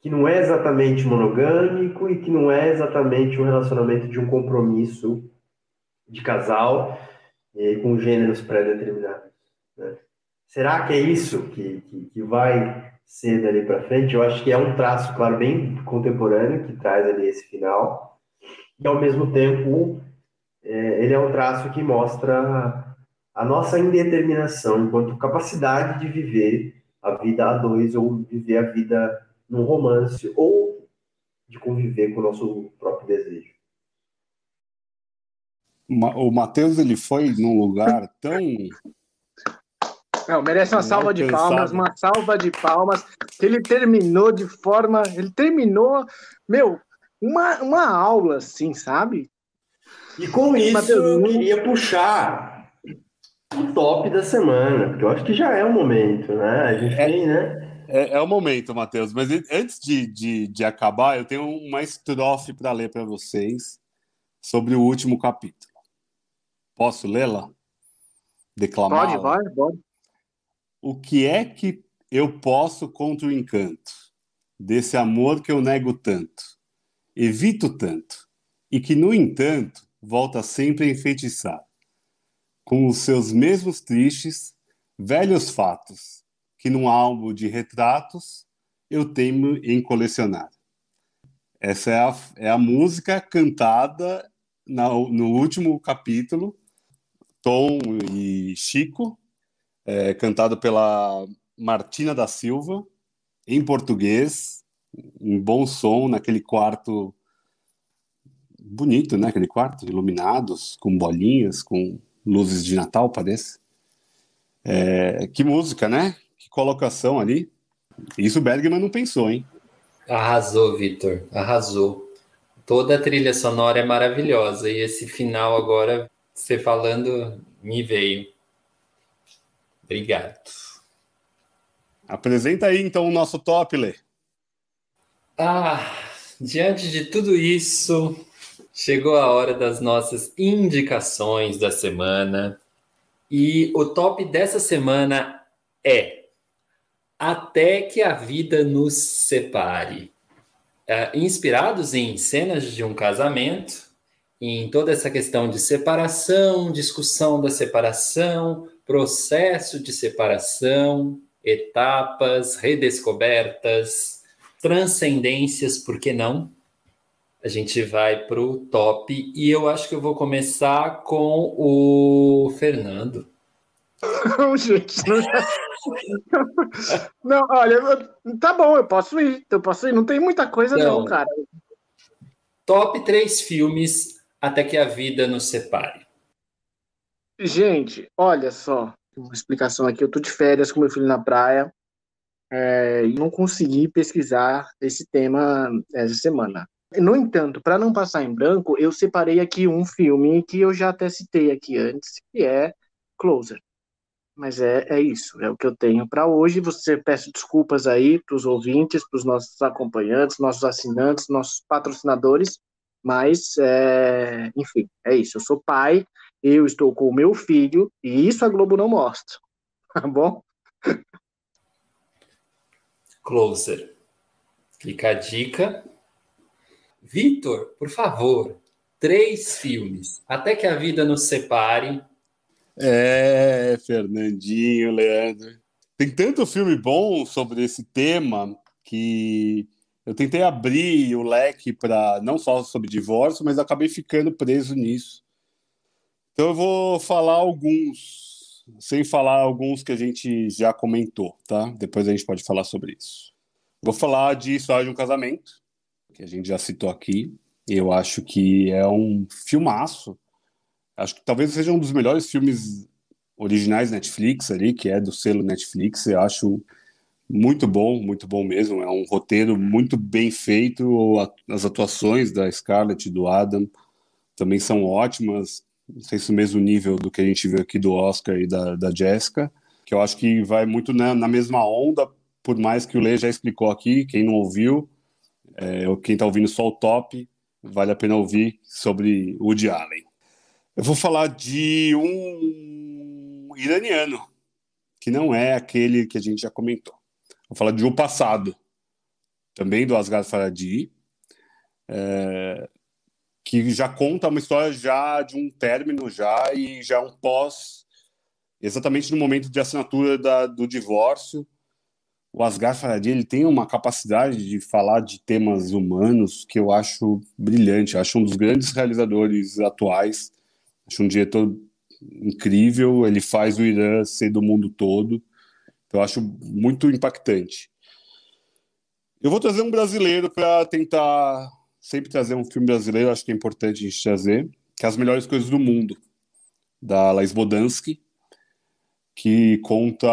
que não é exatamente monogâmico e que não é exatamente um relacionamento de um compromisso de casal e com gêneros pré-determinados. Né? Será que é isso que, que, que vai ser dali para frente? Eu acho que é um traço, claro, bem contemporâneo que traz ali esse final e ao mesmo tempo é, ele é um traço que mostra a nossa indeterminação enquanto capacidade de viver a vida a dois ou viver a vida num romance ou de conviver com o nosso próprio desejo. O Matheus ele foi num lugar tão não, merece uma salva de palmas, uma salva de palmas. Ele terminou de forma. Ele terminou, meu, uma, uma aula, assim, sabe? E com isso, Mateus, eu queria puxar o top da semana, porque eu acho que já é o momento, né? A gente é, tem, né? É, é o momento, Matheus. Mas antes de, de, de acabar, eu tenho uma estrofe para ler para vocês sobre o último capítulo. Posso lê-la? Declamar? Pode, vai, pode o que é que eu posso contra o encanto desse amor que eu nego tanto, evito tanto, e que, no entanto, volta sempre a enfeitiçar, com os seus mesmos tristes, velhos fatos, que num álbum de retratos eu teimo em colecionar. Essa é a, é a música cantada na, no último capítulo, Tom e Chico, é, cantado pela Martina da Silva, em português, em bom som, naquele quarto bonito, né? Aquele quarto, iluminados, com bolinhas, com luzes de Natal, parece. É, que música, né? Que colocação ali. Isso o Bergman não pensou, hein? Arrasou, Vitor, arrasou. Toda a trilha sonora é maravilhosa e esse final agora, você falando, me veio. Obrigado. Apresenta aí então o nosso top, Lê. Ah, diante de tudo isso, chegou a hora das nossas indicações da semana. E o top dessa semana é Até que a Vida nos Separe. É, inspirados em cenas de um casamento, em toda essa questão de separação, discussão da separação, processo de separação, etapas, redescobertas, transcendências, por que não? A gente vai para o top e eu acho que eu vou começar com o Fernando. Não, gente, não... não, olha, tá bom, eu posso ir, eu posso ir, não tem muita coisa então, não, cara. Top três filmes até que a vida nos separe. Gente, olha só, uma explicação aqui. Eu tô de férias com meu filho na praia é, e não consegui pesquisar esse tema essa semana. No entanto, para não passar em branco, eu separei aqui um filme que eu já até citei aqui antes, que é Closer. Mas é, é isso, é o que eu tenho para hoje. Você peço desculpas aí para os ouvintes, para os nossos acompanhantes, nossos assinantes, nossos patrocinadores, mas é, enfim, é isso. Eu sou pai eu estou com o meu filho e isso a Globo não mostra. Tá bom? Closer. Fica a dica. Vitor, por favor, três filmes. Até que a vida nos separe. É, Fernandinho, Leandro. Tem tanto filme bom sobre esse tema que eu tentei abrir o leque para não só sobre divórcio, mas acabei ficando preso nisso. Então eu vou falar alguns, sem falar alguns que a gente já comentou, tá? Depois a gente pode falar sobre isso. Vou falar de História de um Casamento, que a gente já citou aqui. Eu acho que é um filmaço. Acho que talvez seja um dos melhores filmes originais Netflix ali, que é do selo Netflix. Eu acho muito bom, muito bom mesmo. É um roteiro muito bem feito. As atuações da Scarlett e do Adam também são ótimas não sei se o mesmo nível do que a gente viu aqui do Oscar e da, da Jessica, que eu acho que vai muito na, na mesma onda, por mais que o Lê já explicou aqui, quem não ouviu, é, ou quem está ouvindo só o top, vale a pena ouvir sobre Woody Allen. Eu vou falar de um iraniano, que não é aquele que a gente já comentou. Vou falar de O Passado, também do Asghar Farhadi, é, que já conta uma história já de um término já e já um pós, exatamente no momento de assinatura da, do divórcio. O Asghar Farhadi ele tem uma capacidade de falar de temas humanos que eu acho brilhante. Eu acho um dos grandes realizadores atuais. Acho um diretor incrível. Ele faz o Irã ser do mundo todo. Eu acho muito impactante. Eu vou trazer um brasileiro para tentar sempre trazer um filme brasileiro, acho que é importante a gente trazer, que é As Melhores Coisas do Mundo, da Lais Bodansky, que conta.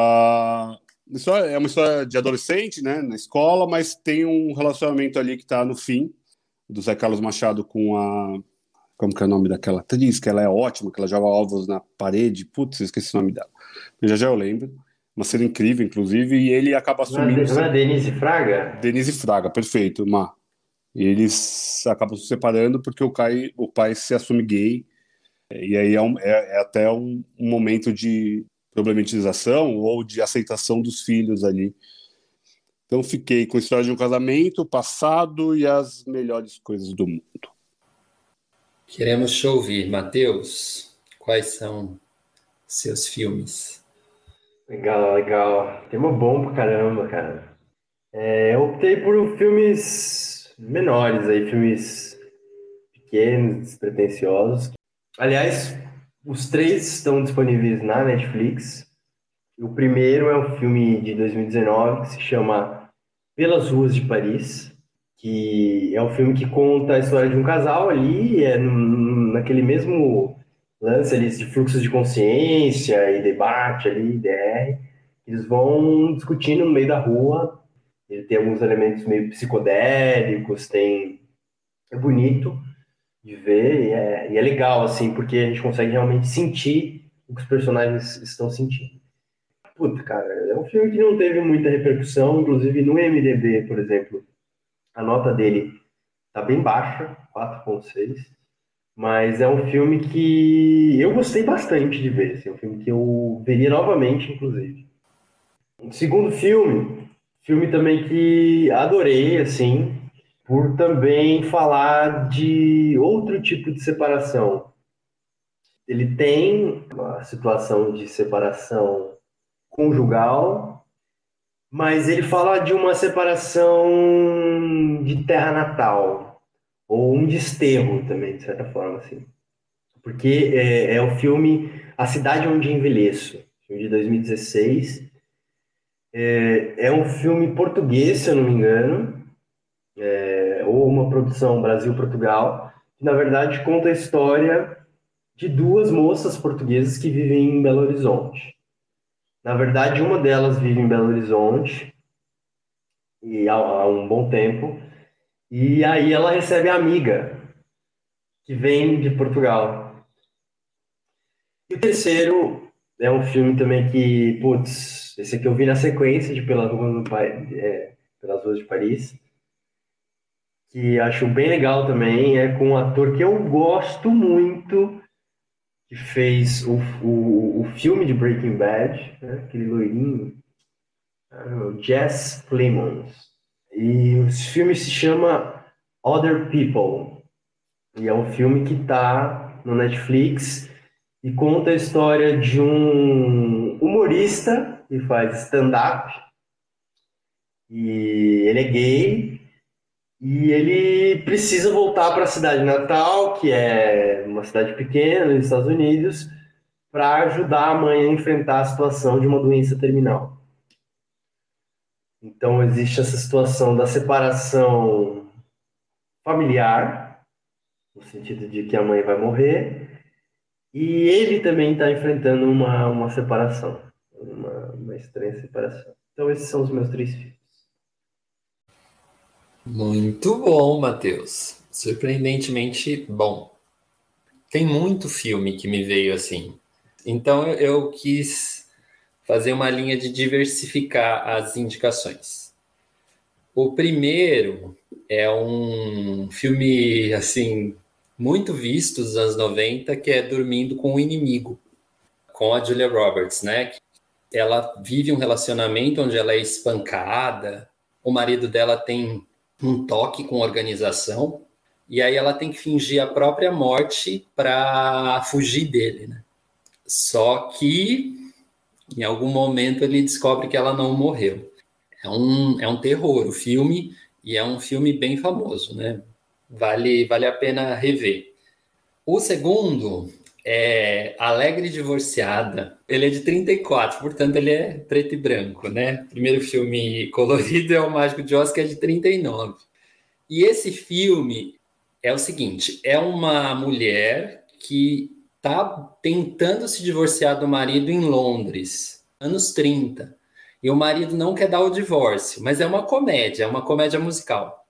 É uma história de adolescente, né, na escola, mas tem um relacionamento ali que está no fim, do Zé Carlos Machado com a. Como que é o nome daquela atriz? Que ela é ótima, que ela joga ovos na parede. Putz, esqueci o nome dela. Mas já já eu lembro. Uma cena incrível, inclusive, e ele acaba assumindo. Não é, Denise Fraga? Denise Fraga, perfeito, Má. E eles acabam se separando porque o pai, o pai se assume gay. E aí é, um, é, é até um, um momento de problematização ou de aceitação dos filhos ali. Então fiquei com a história de um casamento, passado e as melhores coisas do mundo. Queremos te ouvir, Matheus. Quais são seus filmes? Legal, legal. Tema bom pra caramba, cara. É, eu optei por filmes menores aí, filmes pequenos, despretensiosos. Aliás, os três estão disponíveis na Netflix. O primeiro é um filme de 2019 que se chama Pelas Ruas de Paris, que é um filme que conta a história de um casal ali, é naquele mesmo lance ali de fluxos de consciência e debate ali, DR. Eles vão discutindo no meio da rua. Ele tem alguns elementos meio psicodélicos, tem é bonito de ver e é, e é legal, assim, porque a gente consegue realmente sentir o que os personagens estão sentindo. Puta, cara, é um filme que não teve muita repercussão, inclusive no MDB, por exemplo, a nota dele tá bem baixa, 4.6, mas é um filme que eu gostei bastante de ver, assim, é um filme que eu veria novamente, inclusive. O segundo filme, filme também que adorei, assim, por também falar de outro tipo de separação. Ele tem uma situação de separação conjugal, mas ele fala de uma separação de terra natal, ou um desterro também, de certa forma, assim. Porque é, é o filme A Cidade Onde Envelheço, de 2016. É, é um filme português, se eu não me engano, é, ou uma produção Brasil-Portugal, que na verdade conta a história de duas moças portuguesas que vivem em Belo Horizonte. Na verdade, uma delas vive em Belo Horizonte e há, há um bom tempo, e aí ela recebe a amiga que vem de Portugal. E o terceiro é um filme também que, putz, esse aqui eu vi na sequência de Pelas Ruas, do, é, Pelas Ruas de Paris que acho bem legal também, é com um ator que eu gosto muito, que fez o, o, o filme de Breaking Bad, né? aquele loirinho, ah, Jess Plemons. E o filme se chama Other People. E é um filme que está no Netflix e conta a história de um humorista que faz stand-up. E ele é gay e ele precisa voltar para a cidade natal, que é uma cidade pequena nos Estados Unidos, para ajudar a mãe a enfrentar a situação de uma doença terminal. Então existe essa situação da separação familiar, no sentido de que a mãe vai morrer, e ele também está enfrentando uma, uma separação, uma, uma estranha separação. Então esses são os meus três filhos. Muito bom, Matheus. Surpreendentemente bom. Tem muito filme que me veio assim. Então eu quis fazer uma linha de diversificar as indicações. O primeiro é um filme assim muito visto dos anos 90, que é Dormindo com o Inimigo, com a Julia Roberts, né? Ela vive um relacionamento onde ela é espancada, o marido dela tem um toque com organização, e aí ela tem que fingir a própria morte para fugir dele, né? Só que em algum momento ele descobre que ela não morreu. É um, é um terror o filme, e é um filme bem famoso, né? Vale, vale a pena rever. O segundo é Alegre Divorciada. Ele é de 34, portanto ele é preto e branco, né? Primeiro filme colorido é o Mágico de Oz, que é de 39. E esse filme é o seguinte: é uma mulher que está tentando se divorciar do marido em Londres, anos 30. E o marido não quer dar o divórcio, mas é uma comédia, é uma comédia musical.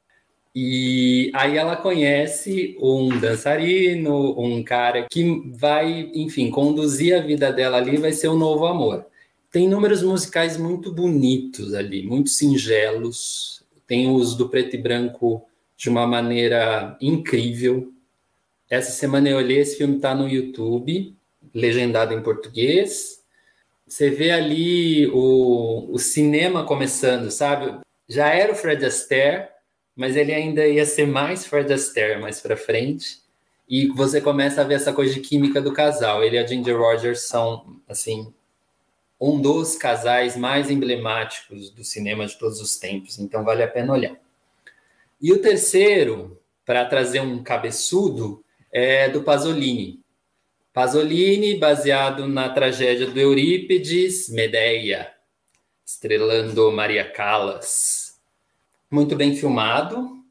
E aí ela conhece um dançarino, um cara que vai, enfim, conduzir a vida dela ali, vai ser um novo amor. Tem números musicais muito bonitos ali, muito singelos. Tem os do preto e branco de uma maneira incrível. Essa semana eu olhei, esse filme está no YouTube, legendado em português. Você vê ali o, o cinema começando, sabe? Já era o Fred Astaire, mas ele ainda ia ser mais Fred Astaire mais para frente. E você começa a ver essa coisa de química do casal. Ele e a Ginger Rogers são, assim, um dos casais mais emblemáticos do cinema de todos os tempos. Então vale a pena olhar. E o terceiro, para trazer um cabeçudo, é do Pasolini. Pasolini, baseado na tragédia do Eurípides, Medeia, estrelando Maria Callas muito bem filmado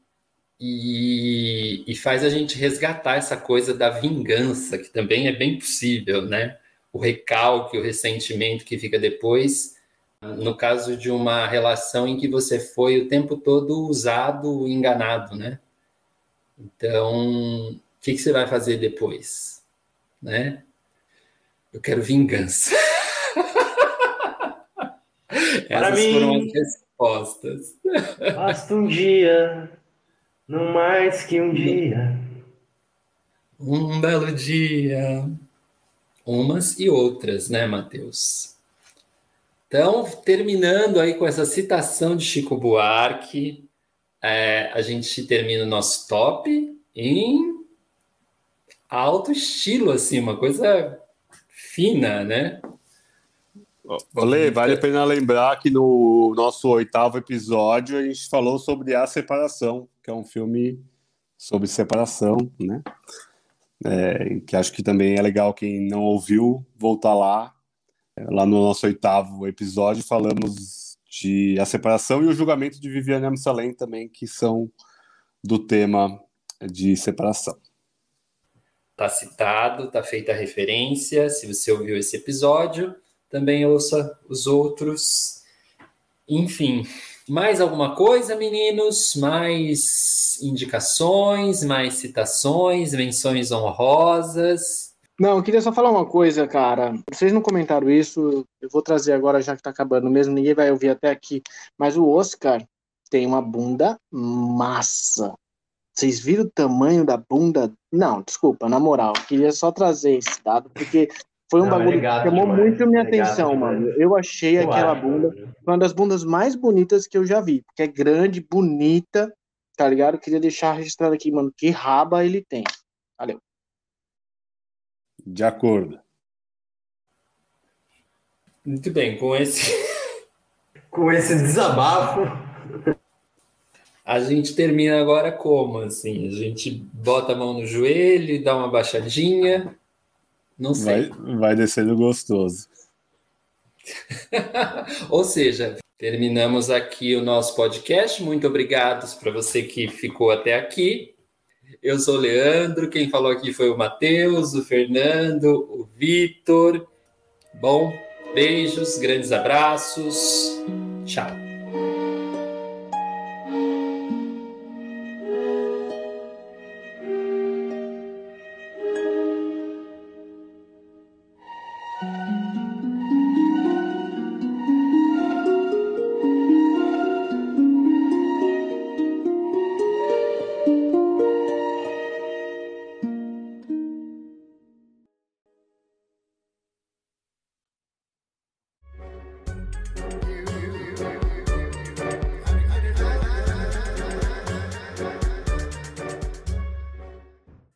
e, e, faz a gente resgatar essa coisa da vingança, que também é bem possível, né? O recalque, o ressentimento que fica depois, no caso de uma relação em que você foi o tempo todo usado, enganado, né? Então, o que, que você vai fazer depois, né? Eu quero vingança. Para Essas mim, foram as respostas. Basta um dia, não mais que um dia. Um belo dia. Umas e outras, né, Matheus? Então, terminando aí com essa citação de Chico Buarque, é, a gente termina o nosso top em alto estilo, assim, uma coisa fina, né? Olê, vale a pena lembrar que no nosso oitavo episódio a gente falou sobre A Separação, que é um filme sobre separação, né? É, que acho que também é legal quem não ouviu voltar lá. Lá no nosso oitavo episódio falamos de A Separação e o julgamento de Viviane Amsalem também, que são do tema de separação. Tá citado, tá feita a referência. Se você ouviu esse episódio, também ouça os outros. Enfim, mais alguma coisa, meninos? Mais indicações, mais citações, menções honrosas? Não, eu queria só falar uma coisa, cara. Vocês não comentaram isso, eu vou trazer agora já que tá acabando mesmo, ninguém vai ouvir até aqui. Mas o Oscar tem uma bunda massa. Vocês viram o tamanho da bunda? Não, desculpa, na moral, queria só trazer esse dado, porque foi um não, bagulho é que chamou demais, muito minha é atenção, demais. mano. Eu achei aquela acho, bunda mano. uma das bundas mais bonitas que eu já vi, porque é grande, bonita, tá ligado? queria deixar registrado aqui, mano, que raba ele tem. Valeu. De acordo. Muito bem, com esse com esse desabafo a gente termina agora como assim? A gente bota a mão no joelho, dá uma baixadinha, não sei. Vai, vai descendo gostoso. Ou seja, terminamos aqui o nosso podcast. Muito obrigado para você que ficou até aqui. Eu sou o Leandro, quem falou aqui foi o Matheus, o Fernando, o Vitor. Bom, beijos, grandes abraços. Tchau.